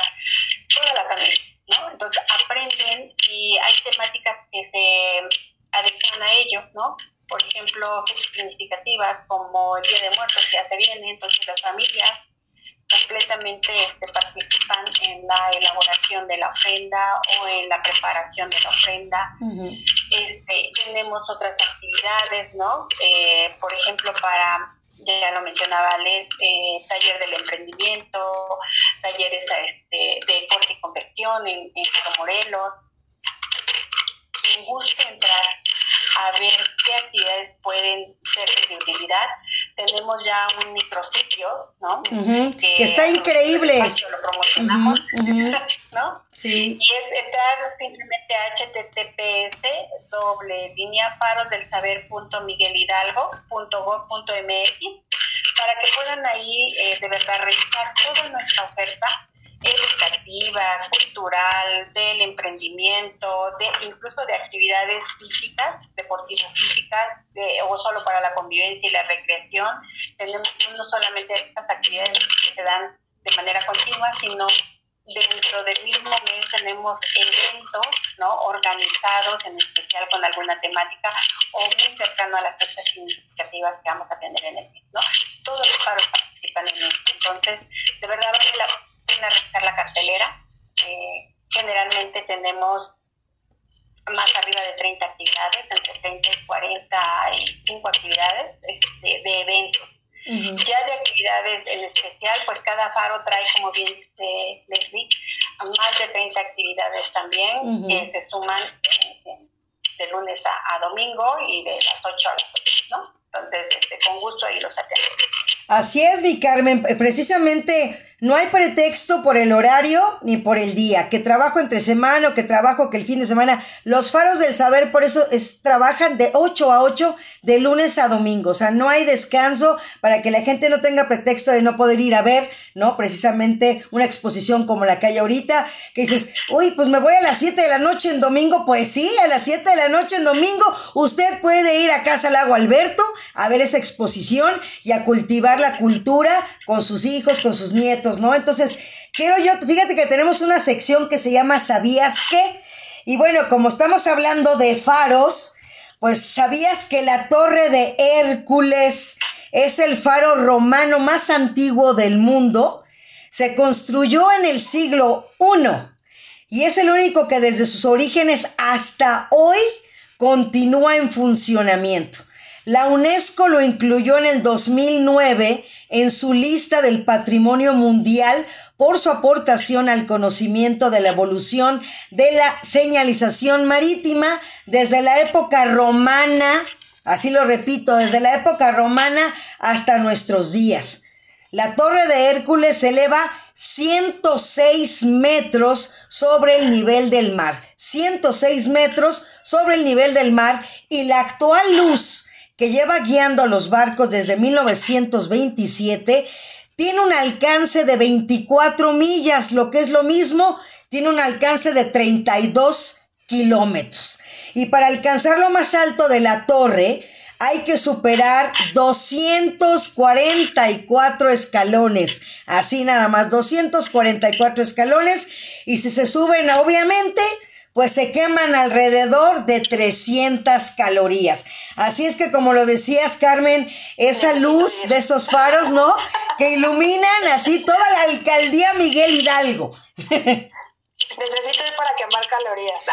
toda la familia, ¿no? Entonces aprenden y hay temáticas que se adecuan a ello, ¿no? Por ejemplo, significativas como el Día de Muertos que ya se viene, entonces las familias completamente este, participan en la elaboración de la ofrenda o en la preparación de la ofrenda. este, tenemos otras actividades, ¿no? Eh, por ejemplo, para, ya lo mencionaba Les, eh, taller del emprendimiento, talleres este, de corte y conversión en, en Morelos. Quien guste entrar a ver qué actividades pueden ser de utilidad. Tenemos ya un micrositio, ¿no? que, está increíble. Lo promocionamos, ¿no? Sí. Y es entrar simplemente a https doble línea faros del saber punto para que puedan ahí eh, de verdad revisar toda nuestra oferta educativa, cultural, del emprendimiento, de incluso de actividades físicas, deportivas físicas, o solo para la convivencia y la recreación. Tenemos no solamente estas actividades que se dan de manera continua, sino dentro del mismo mes tenemos eventos ¿no? organizados en especial con alguna temática o muy cercano a las fechas significativas que vamos a tener en el mes. Todos los paros participan en esto. Entonces, de verdad la pena revisar la cartelera. Eh, generalmente tenemos más arriba de 30 actividades, entre 30 y 45 actividades este, de eventos. Ya de actividades en especial, pues cada faro trae, como bien dice Leslie, más de 30 actividades también que se suman eh, de lunes a, domingo y de las 8 a las 8, ¿no? Entonces, este, con gusto ahí los atendemos. Así es, mi Carmen. Precisamente no hay pretexto por el horario ni por el día, que trabajo entre semana o que trabajo que el fin de semana. Los faros del saber por eso es, trabajan de 8 a 8 de lunes a domingo. O sea, no hay descanso para que la gente no tenga pretexto de no poder ir a ver, ¿no? Precisamente una exposición como la que hay ahorita, que dices, uy, pues me voy a las 7 de la noche en domingo. Pues sí, a las 7 de la noche en domingo usted puede ir a Casa Lago Alberto a ver esa exposición y a cultivar la cultura con sus hijos, con sus nietos ¿no? Entonces, quiero yo, fíjate que tenemos una sección que se llama ¿Sabías qué? Y bueno, como estamos hablando de faros, pues ¿sabías que la torre de Hércules es el faro romano más antiguo del mundo? Se construyó en el siglo I y es el único que desde sus orígenes hasta hoy continúa en funcionamiento. La UNESCO lo incluyó en el 2009 en su lista del patrimonio mundial por su aportación al conocimiento de la evolución de la señalización marítima desde la época romana, así lo repito, desde la época romana hasta nuestros días. La torre de Hércules se eleva 106 metros sobre el nivel del mar, 106 metros sobre el nivel del mar y la actual luz que lleva guiando a los barcos desde 1927, tiene un alcance de 24 millas, lo que es lo mismo, tiene un alcance de 32 kilómetros. Y para alcanzar lo más alto de la torre, hay que superar 244 escalones. Así nada más, 244 escalones. Y si se suben, obviamente, pues se queman alrededor de 300 calorías. Así es que como lo decías, Carmen, esa luz de esos faros, ¿no? Que iluminan así toda la alcaldía Miguel Hidalgo. Necesito ir para quemar calorías.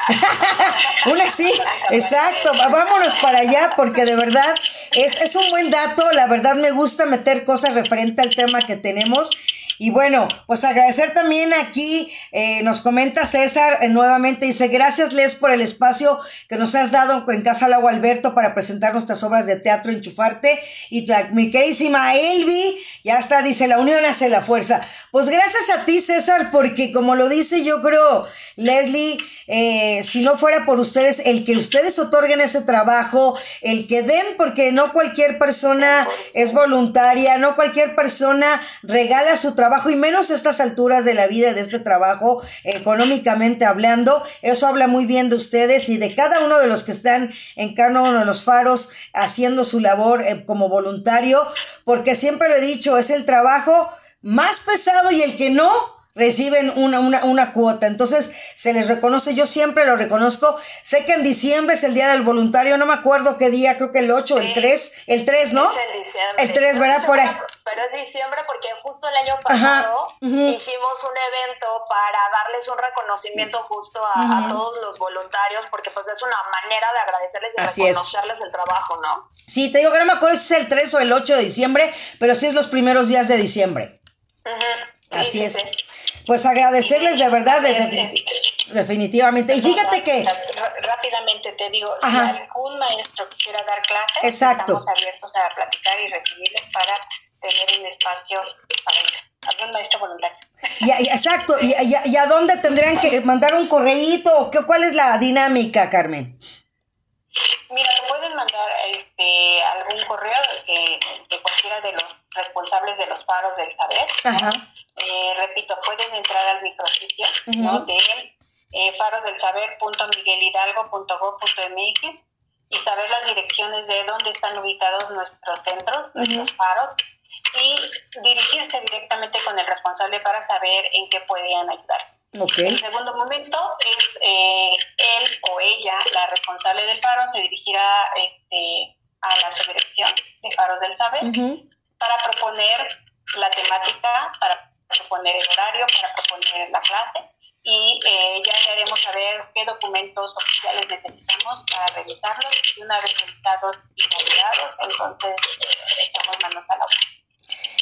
Una sí, exacto. Vámonos para allá porque de verdad es, es un buen dato. La verdad me gusta meter cosas referente al tema que tenemos y bueno, pues agradecer también aquí, eh, nos comenta César eh, nuevamente, dice, gracias Les por el espacio que nos has dado en Casa Lago Alberto para presentar nuestras obras de teatro Enchufarte. Y mi queridísima Elvi, ya está, dice, la unión hace la fuerza. Pues gracias a ti César, porque como lo dice yo creo Leslie, eh, si no fuera por ustedes, el que ustedes otorguen ese trabajo, el que den, porque no cualquier persona es voluntaria, no cualquier persona regala su trabajo, y menos a estas alturas de la vida de este trabajo, económicamente hablando, eso habla muy bien de ustedes y de cada uno de los que están en cada uno de los faros haciendo su labor eh, como voluntario, porque siempre lo he dicho, es el trabajo más pesado y el que no, reciben una, una, una, cuota. Entonces, se les reconoce, yo siempre lo reconozco. Sé que en diciembre es el Día del Voluntario, no me acuerdo qué día, creo que el 8 o el 3, el 3, ¿no? Es en diciembre. El 3, ¿verdad? Por ahí. Pero es diciembre porque justo el año pasado hicimos un evento para darles un reconocimiento justo a, todos los voluntarios, porque pues es una manera de agradecerles y reconocerles el trabajo, ¿no? Sí, te digo que no me acuerdo si es el 3 o el 8 de diciembre, pero sí es los primeros días de diciembre. Así es. Pues agradecerles de verdad, definitivamente. Y fíjate que... Rápidamente te digo, si algún maestro quiera dar clases, estamos abiertos a platicar y recibirles para tener un espacio para ellos. Algún maestro voluntario. Y, exacto. ¿Y, y, a dónde tendrían que mandar un correíto? ¿Cuál es la dinámica, Carmen? Mira, pueden mandar este, algún correo de, de cualquiera de los responsables de los faros del saber. Eh, repito, pueden entrar al micrositio ¿no? de eh, farosdelsaber.miguelhidalgo.gov.mx y saber las direcciones de dónde están ubicados nuestros centros, nuestros faros, y dirigirse directamente con el responsable para saber en qué podrían ayudar. El segundo momento es eh, él o ella, la responsable del faro, se dirigirá este, a la subdirección de faros del saber para proponer la temática, para proponer el horario, para proponer la clase y eh, ya haremos saber qué documentos oficiales necesitamos para revisarlos y una vez revisados y validados, entonces echamos manos a la obra.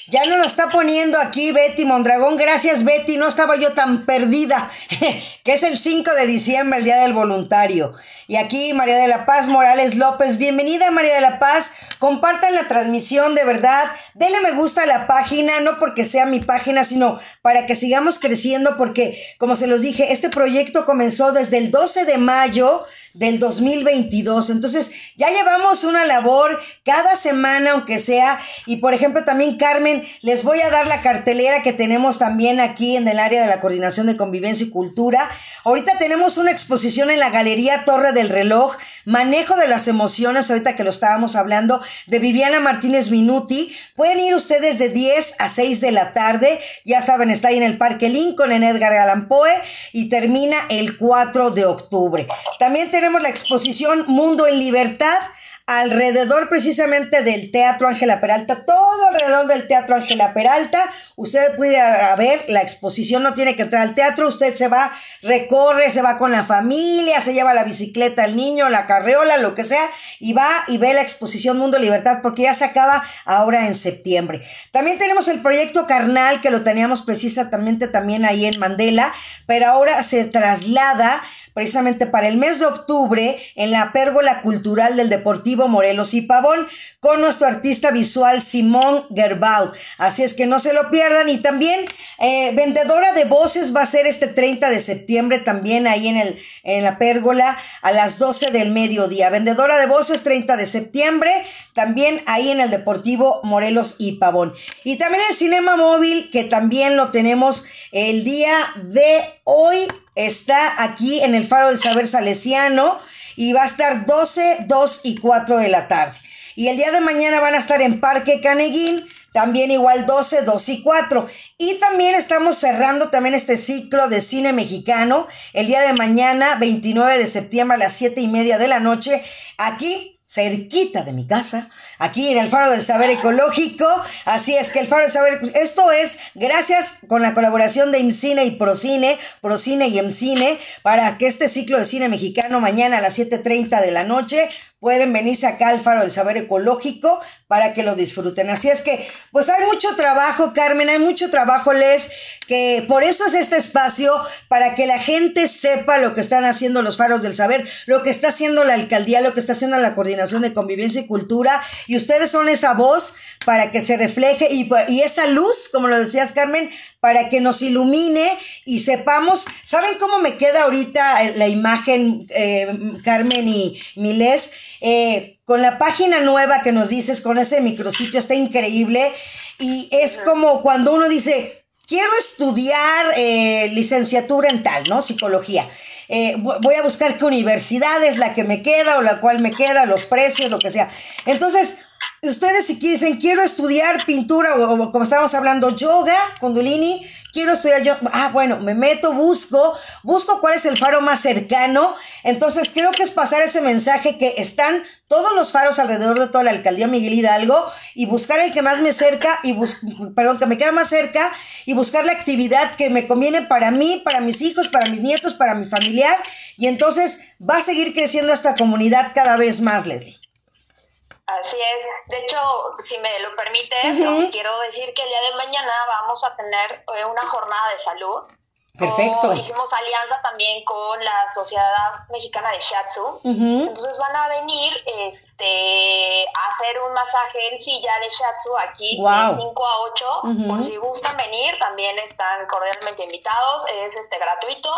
Ya no nos está poniendo aquí Betty Mondragón. Gracias, Betty. No estaba yo tan perdida. que es el 5 de diciembre, el Día del Voluntario. Y aquí María de la Paz Morales López, bienvenida María de la Paz, compartan la transmisión de verdad, denle me gusta a la página, no porque sea mi página, sino para que sigamos creciendo, porque como se los dije, este proyecto comenzó desde el 12 de mayo del 2022. Entonces, ya llevamos una labor cada semana, aunque sea. Y por ejemplo, también Carmen, les voy a dar la cartelera que tenemos también aquí en el área de la coordinación de convivencia y cultura. Ahorita tenemos una exposición en la Galería Torre del Reloj, Manejo de las Emociones, ahorita que lo estábamos hablando, de Viviana Martínez Minuti. Pueden ir ustedes de 10 a 6 de la tarde. Ya saben, está ahí en el Parque Lincoln, en Edgar Allan Poe, y termina el 4 de octubre. También tenemos tenemos la exposición Mundo en Libertad alrededor precisamente del Teatro Ángela Peralta, todo alrededor del Teatro Ángela Peralta. Usted puede ver la exposición, no tiene que entrar al teatro, usted se va, recorre, se va con la familia, se lleva la bicicleta al niño, la carreola, lo que sea, y va y ve la exposición Mundo Libertad porque ya se acaba ahora en septiembre. También tenemos el proyecto Carnal que lo teníamos precisamente también ahí en Mandela, pero ahora se traslada precisamente para el mes de octubre en la pérgola cultural del Deportivo Morelos y Pavón con nuestro artista visual Simón Gerbau. Así es que no se lo pierdan. Y también eh, Vendedora de Voces va a ser este 30 de septiembre también ahí en, el, en la pérgola a las 12 del mediodía. Vendedora de Voces 30 de septiembre también ahí en el Deportivo Morelos y Pavón. Y también el Cinema Móvil que también lo tenemos el día de hoy está aquí en el Faro del Saber Salesiano y va a estar 12, 2 y 4 de la tarde. Y el día de mañana van a estar en Parque Caneguín, también igual 12, 2 y 4. Y también estamos cerrando también este ciclo de cine mexicano el día de mañana, 29 de septiembre a las 7 y media de la noche, aquí cerquita de mi casa, aquí en el Faro del Saber Ecológico. Así es que el Faro del Saber, esto es gracias con la colaboración de IMCINE y Procine, Procine y IMCINE, para que este ciclo de cine mexicano mañana a las 7.30 de la noche pueden venirse acá al Faro del Saber Ecológico para que lo disfruten. Así es que, pues hay mucho trabajo, Carmen, hay mucho trabajo, Les, que por eso es este espacio, para que la gente sepa lo que están haciendo los faros del saber, lo que está haciendo la alcaldía, lo que está haciendo la coordinación de convivencia y cultura, y ustedes son esa voz para que se refleje y, esa luz, como lo decías, Carmen, para que nos ilumine y sepamos, ¿saben cómo me queda ahorita la imagen, eh, Carmen y Milés? Eh, con la página nueva que nos dices, con ese micrositio, está increíble. Y es como cuando uno dice, quiero estudiar eh, licenciatura en tal, ¿no? Psicología. Eh, voy a buscar qué universidad es la que me queda o la cual me queda, los precios, lo que sea. Entonces, ustedes si dicen, quiero estudiar pintura o, como estábamos hablando, yoga, kundalini, quiero estudiar yo, ah, bueno, me meto, busco, busco cuál es el faro más cercano. Entonces creo que es pasar ese mensaje que están todos los faros alrededor de toda la alcaldía Miguel Hidalgo y buscar el que más me cerca y perdón, que me queda más cerca y buscar la actividad que me conviene para mí, para mis hijos, para mis nietos, para mi familiar y entonces va a seguir creciendo esta comunidad cada vez más, Leslie. Así es. De hecho, si me lo permites, quiero decir que el día de mañana vamos a tener eh, una jornada de salud. Perfecto. hicimos alianza también con la Sociedad Mexicana de Shatsu. Entonces van a venir este, a hacer un masaje en silla de Shatsu aquí de 5 a 8. Por si gustan venir, también están cordialmente invitados. Es este gratuito.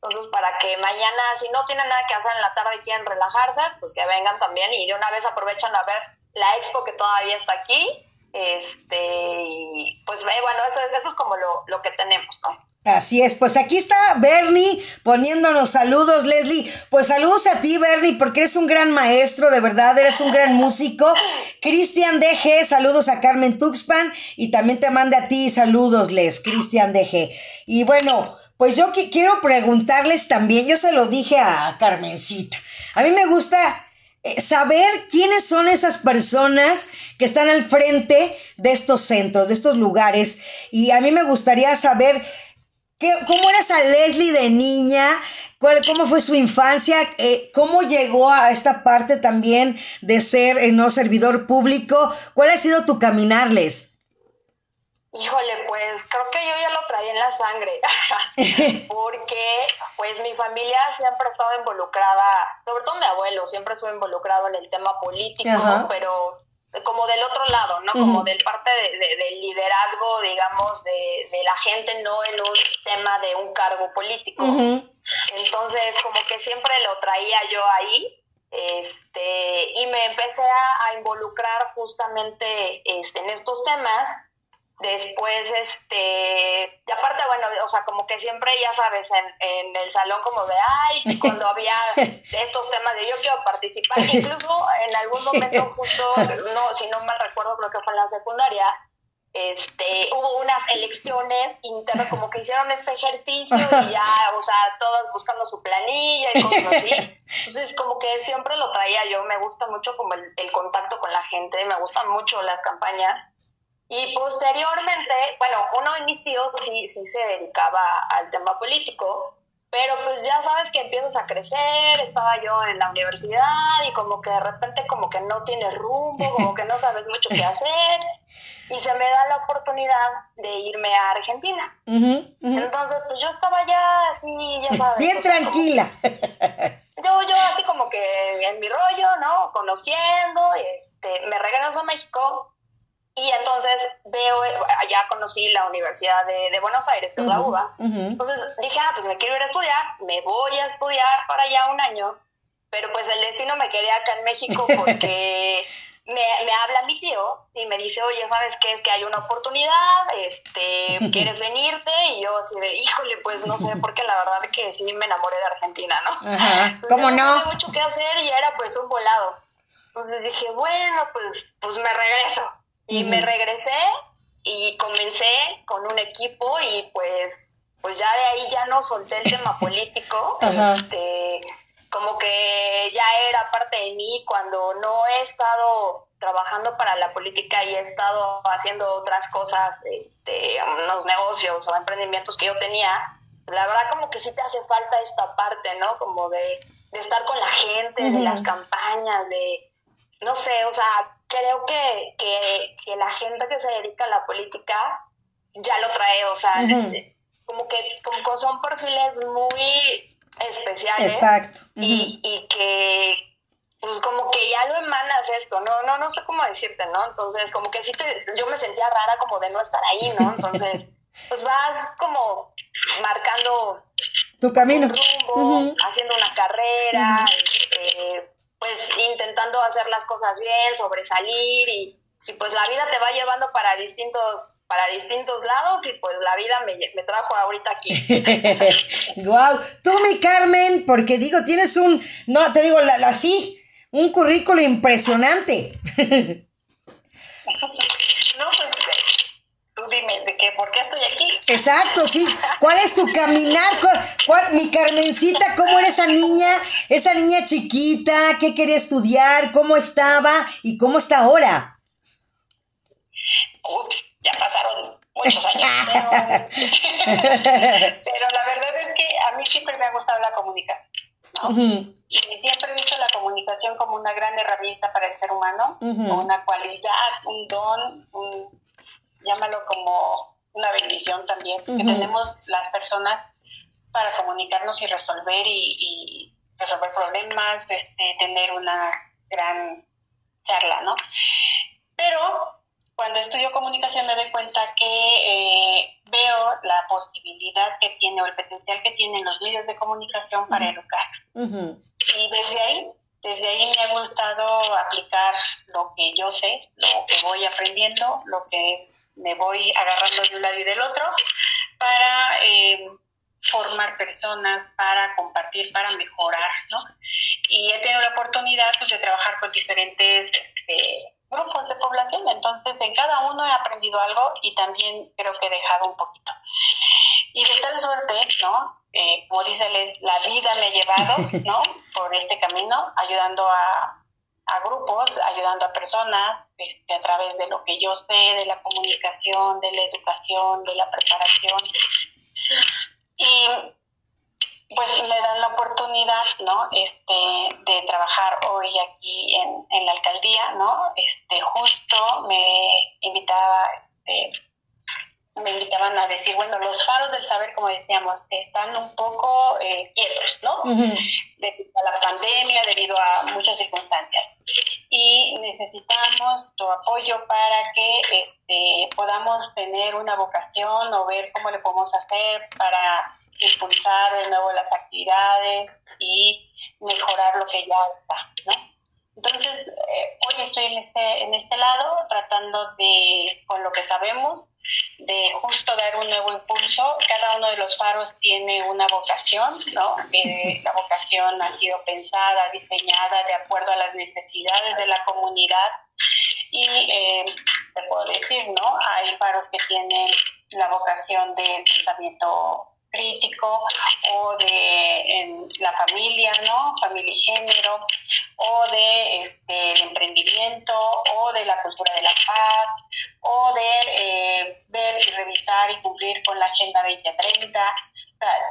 Entonces, para que mañana, si no tienen nada que hacer en la tarde y quieren relajarse, pues que vengan también y de una vez aprovechan a ver la expo que todavía está aquí. Este, y pues bueno, eso, eso es como lo, lo que tenemos, ¿no? Así es, pues aquí está Bernie poniéndonos saludos, Leslie. Pues saludos a ti, Bernie, porque eres un gran maestro, de verdad, eres un gran músico. Cristian DG, saludos a Carmen Tuxpan y también te manda a ti saludos, Les, Cristian DG. Y bueno, pues yo quiero preguntarles también, yo se lo dije a Carmencita, a mí me gusta eh, saber quiénes son esas personas que están al frente de estos centros, de estos lugares, y a mí me gustaría saber qué, cómo era esa Leslie de niña, cuál, cómo fue su infancia, eh, cómo llegó a esta parte también de ser eh, no servidor público, cuál ha sido tu caminarles. Híjole, pues creo que yo ya lo traía en la sangre, porque pues mi familia siempre ha estado involucrada, sobre todo mi abuelo, siempre estuvo involucrado en el tema político, pero como del otro lado, ¿no? Como del parte de, del liderazgo, digamos, de, de, la gente, no en un tema de un cargo político. Entonces, como que siempre lo traía yo ahí, este, y me empecé a, a involucrar justamente este, en estos temas Después, este, y aparte, bueno, o sea, como que siempre, ya sabes, en, en el salón como de, ay, cuando había estos temas de yo quiero participar, incluso en algún momento justo, no, si no mal recuerdo, creo que fue en la secundaria, este, hubo unas elecciones internas, como que hicieron este ejercicio y ya, o sea, todas buscando su planilla y cosas así. Entonces, como que siempre lo traía yo, me gusta mucho como el, el contacto con la gente, me gustan mucho las campañas. Y posteriormente, bueno, uno de mis tíos sí, sí se dedicaba al tema político, pero pues ya sabes que empiezas a crecer, estaba yo en la universidad y como que de repente como que no tienes rumbo, como que no sabes mucho qué hacer y se me da la oportunidad de irme a Argentina. Entonces pues yo estaba ya así, ya sabes. Bien tranquila. yo, yo así como que en mi rollo, ¿no? Conociendo, este, me regreso a México y entonces veo, allá conocí la Universidad de, Buenos Aires, que es la UBA. Entonces dije, ah, pues me quiero ir a estudiar, me voy a estudiar para allá un año. Pero pues el destino me quería acá en México porque me, habla mi tío y me dice, oye, ¿sabes qué? Es que hay una oportunidad, este, ¿quieres venirte? Y yo así de, híjole, pues no sé, porque la verdad que sí me enamoré de Argentina, ¿no? Ajá. ¿Cómo no? No mucho que hacer y era pues un volado. Entonces dije, bueno, pues, pues me regreso. Y me regresé y comencé con un equipo y pues, pues ya de ahí ya no solté el tema político. este, como que ya era parte de mí cuando no he estado trabajando para la política y he estado haciendo otras cosas, este, unos negocios o emprendimientos que yo tenía, la verdad como que sí te hace falta esta parte, ¿no? Como de, de estar con la gente, de las campañas, de, no sé, o sea, creo que, que, la gente que se dedica a la política ya lo trae, o sea, como que como son perfiles muy especiales Exacto. y, y que pues como que ya lo emanas esto, no, no, no sé cómo decirte, ¿no? Entonces, como que sí te, yo me sentía rara como de no estar ahí, ¿no? Entonces, pues vas como marcando tu camino, rumbo, haciendo una carrera, este, pues intentando hacer las cosas bien, sobresalir y, pues la vida te va llevando para distintos para distintos lados y pues la vida me, me trajo ahorita aquí. Guau, tú mi Carmen, porque digo, tienes un, no, te digo, la, la sí, un currículo impresionante. no, pues dime, ¿de qué? ¿Por qué estoy aquí? Exacto, sí. ¿Cuál es tu caminar? ¿Cuál, mi Carmencita, cómo era esa niña? Esa niña chiquita, ¿qué quería estudiar? ¿Cómo estaba? ¿Y cómo está ahora? Ups, ya pasaron muchos años. Pero, la verdad es que a mí siempre me ha gustado la comunicación. ¿no? Y siempre he visto la comunicación como una gran herramienta para el ser humano, una cualidad, un don, un, llámalo como una bendición también, que tenemos las personas para comunicarnos y resolver y, resolver problemas, este, tener una gran charla, ¿no? Pero cuando estudio comunicación me doy cuenta que eh, veo la posibilidad que tiene o el potencial que tienen los medios de comunicación para educar. Y desde ahí, desde ahí me ha gustado aplicar lo que yo sé, lo que voy aprendiendo, lo que me voy agarrando de un lado y del otro para eh, formar personas, para compartir, para mejorar, ¿no? Y he tenido la oportunidad pues, de trabajar con diferentes este, grupos de población, entonces en cada uno he aprendido algo y también creo que he dejado un poquito. Y de tal suerte, ¿no? Eh, como dice, la vida me ha llevado, ¿no? Por este camino, ayudando a, a grupos, ayudando a personas este, a través de lo que yo sé, de la comunicación, de la educación, de la preparación. Y pues me dan la oportunidad, ¿no? Este, de trabajar hoy aquí en, en la alcaldía, ¿no? Este, justo me invitaba este, como decíamos, están un poco eh, quietos, ¿no? Debido a la pandemia, debido a muchas circunstancias. Y necesitamos tu apoyo para que este, podamos tener una vocación o ver cómo le podemos hacer para impulsar de nuevo las actividades y mejorar lo que ya está, ¿no? Entonces, eh, hoy estoy en este, en este lado tratando de, con lo que sabemos, de justo dar un nuevo impulso. Cada uno de los faros tiene una vocación, ¿no? la vocación ha sido pensada, diseñada de acuerdo a las necesidades de la comunidad. Y eh, te puedo decir, ¿no? Hay faros que tienen la vocación de pensamiento crítico o de en la familia, ¿no? Familia y género, o de este, el emprendimiento, o de la cultura de la paz, o de eh, ver y revisar y cumplir con la Agenda 2030.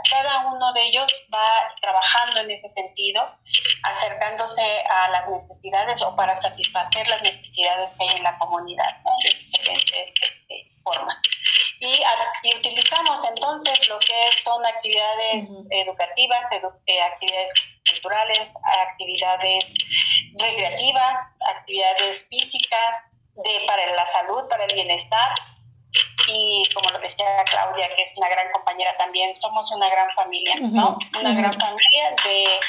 cada uno de ellos va trabajando en ese sentido, acercándose a las necesidades o para satisfacer las necesidades que hay en la comunidad, ¿no? de diferentes formas. Y, utilizamos entonces lo que son actividades educativas, eh, actividades culturales, actividades recreativas, actividades físicas, de, para la salud, para el bienestar. Y como lo decía Claudia, que es una gran compañera también, somos una gran familia, ¿no? Una gran familia de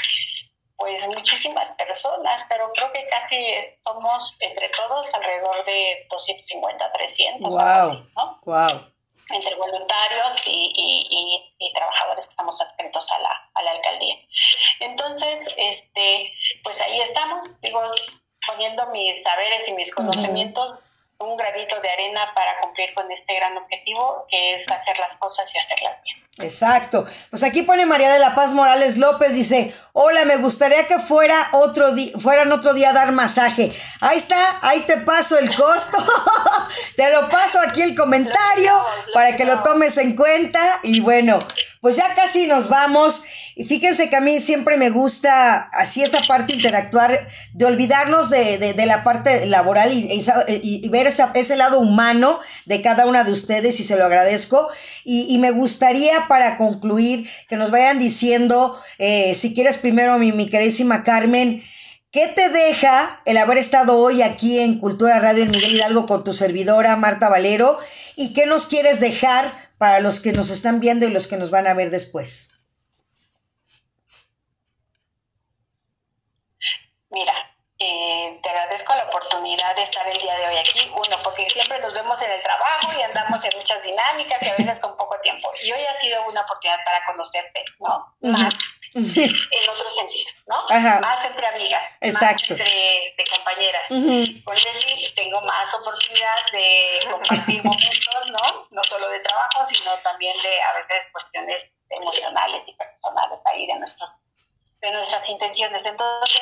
pues muchísimas personas, pero creo que casi somos entre todos alrededor de 250, 300. Wow, ¿no? wow entre voluntarios y, trabajadores que estamos atentos a la, a la alcaldía. Entonces, este, pues ahí estamos, digo, poniendo mis saberes y mis conocimientos un granito de arena para cumplir con este gran objetivo que es hacer las cosas y hacerlas bien. Exacto. Pues aquí pone María de la Paz Morales López, dice, hola, me gustaría que fuera otro día, fueran otro día a dar masaje. Ahí está, ahí te paso el costo. te lo paso aquí el comentario para que lo tomes en cuenta. Y bueno, pues ya casi nos vamos. Y fíjense que a mí siempre me gusta así esa parte interactuar, de olvidarnos de, la parte laboral y, ver ese lado humano de cada una de ustedes y se lo agradezco. Y, me gustaría para concluir que nos vayan diciendo, eh, si quieres primero mi, mi queridísima Carmen, ¿Qué te deja el haber estado hoy aquí en Cultura Radio en Miguel Hidalgo con tu servidora Marta Valero? ¿Y qué nos quieres dejar para los que nos están viendo y los que nos van a ver después? Mira, eh, te agradezco la oportunidad de estar el día de hoy aquí. Uno, porque siempre nos vemos en el trabajo y andamos en muchas dinámicas y a veces con poco tiempo. Y hoy ha sido una oportunidad para conocerte, ¿no? Más en otro sentido, ¿no? Más entre amigas, Exacto. más entre este, compañeras. Con Leslie tengo más oportunidad de compartir momentos, ¿no? No solo de trabajo, sino también de a veces cuestiones emocionales y personales ahí de nuestros de nuestras intenciones. Entonces,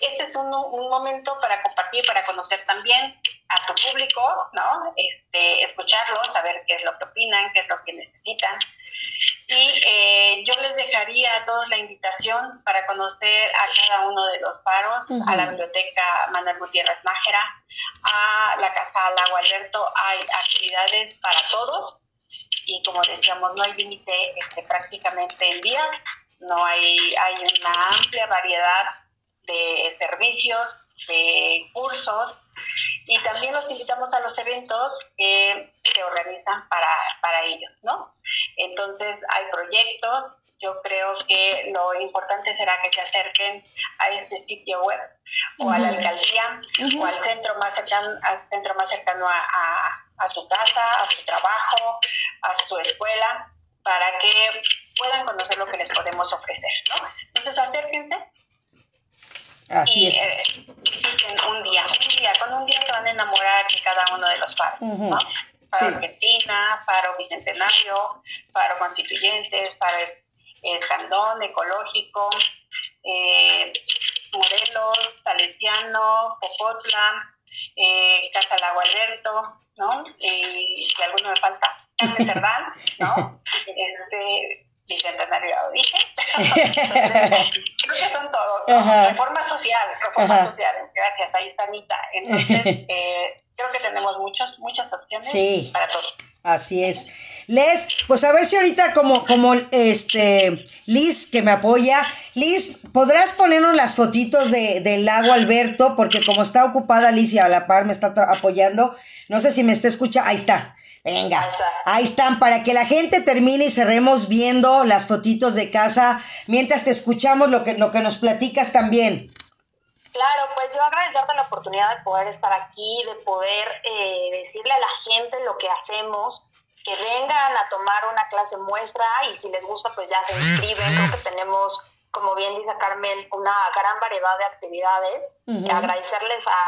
este es un, un, momento para compartir, para conocer también a tu público, ¿no? Este, escucharlos, saber qué es lo que opinan, qué es lo que necesitan. Y eh, yo les dejaría a todos la invitación para conocer a cada uno de los faros, a la biblioteca Manuel Gutiérrez Nájera, a la Casa Lago Alberto. Hay actividades para todos y como decíamos, no hay límite este, prácticamente en días no hay, hay una amplia variedad de servicios, de cursos y también los invitamos a los eventos que se organizan para, para ello, ¿no? Entonces hay proyectos, yo creo que lo importante será que se acerquen a este sitio web o a la alcaldía o al centro más cercano, al centro más cercano a, a su casa, a su trabajo, a su escuela, para que puedan conocer lo que les podemos ofrecer, ¿no? Entonces acérquense. Así y, es. Eh, un día, un día, con un día se van a enamorar de cada uno de los faros, ¿no? Faro Argentina, Faro Bicentenario, Faro Constituyentes, Faro Escandón, Ecológico, eh, Morelos, Salesiano, Popotla, eh, Casa Lago Alberto, ¿no? y alguno me falta. Carmen Cerdán, ¿no? Este, bicentenario, dije. creo que son todos. ¿no? Reforma social, reforma social. Gracias, ahí está Anita. Entonces, eh, creo que tenemos muchos, muchas opciones para todos. Así es. Les, pues a ver si ahorita como, como este, Liz que me apoya, Liz, ¿podrás ponernos las fotitos de, del lago Alberto? Porque como está ocupada Liz y a la par me está apoyando, no sé si me está escuchando, ahí está. Venga, ahí están, para que la gente termine y cerremos viendo las fotitos de casa mientras te escuchamos lo que, lo que nos platicas también. Claro, pues yo agradecerte la oportunidad de poder estar aquí, de poder eh, decirle a la gente lo que hacemos, que vengan a tomar una clase muestra y si les gusta pues ya se inscriben. Creo que tenemos, como bien dice Carmen, una gran variedad de actividades. Agradecerles a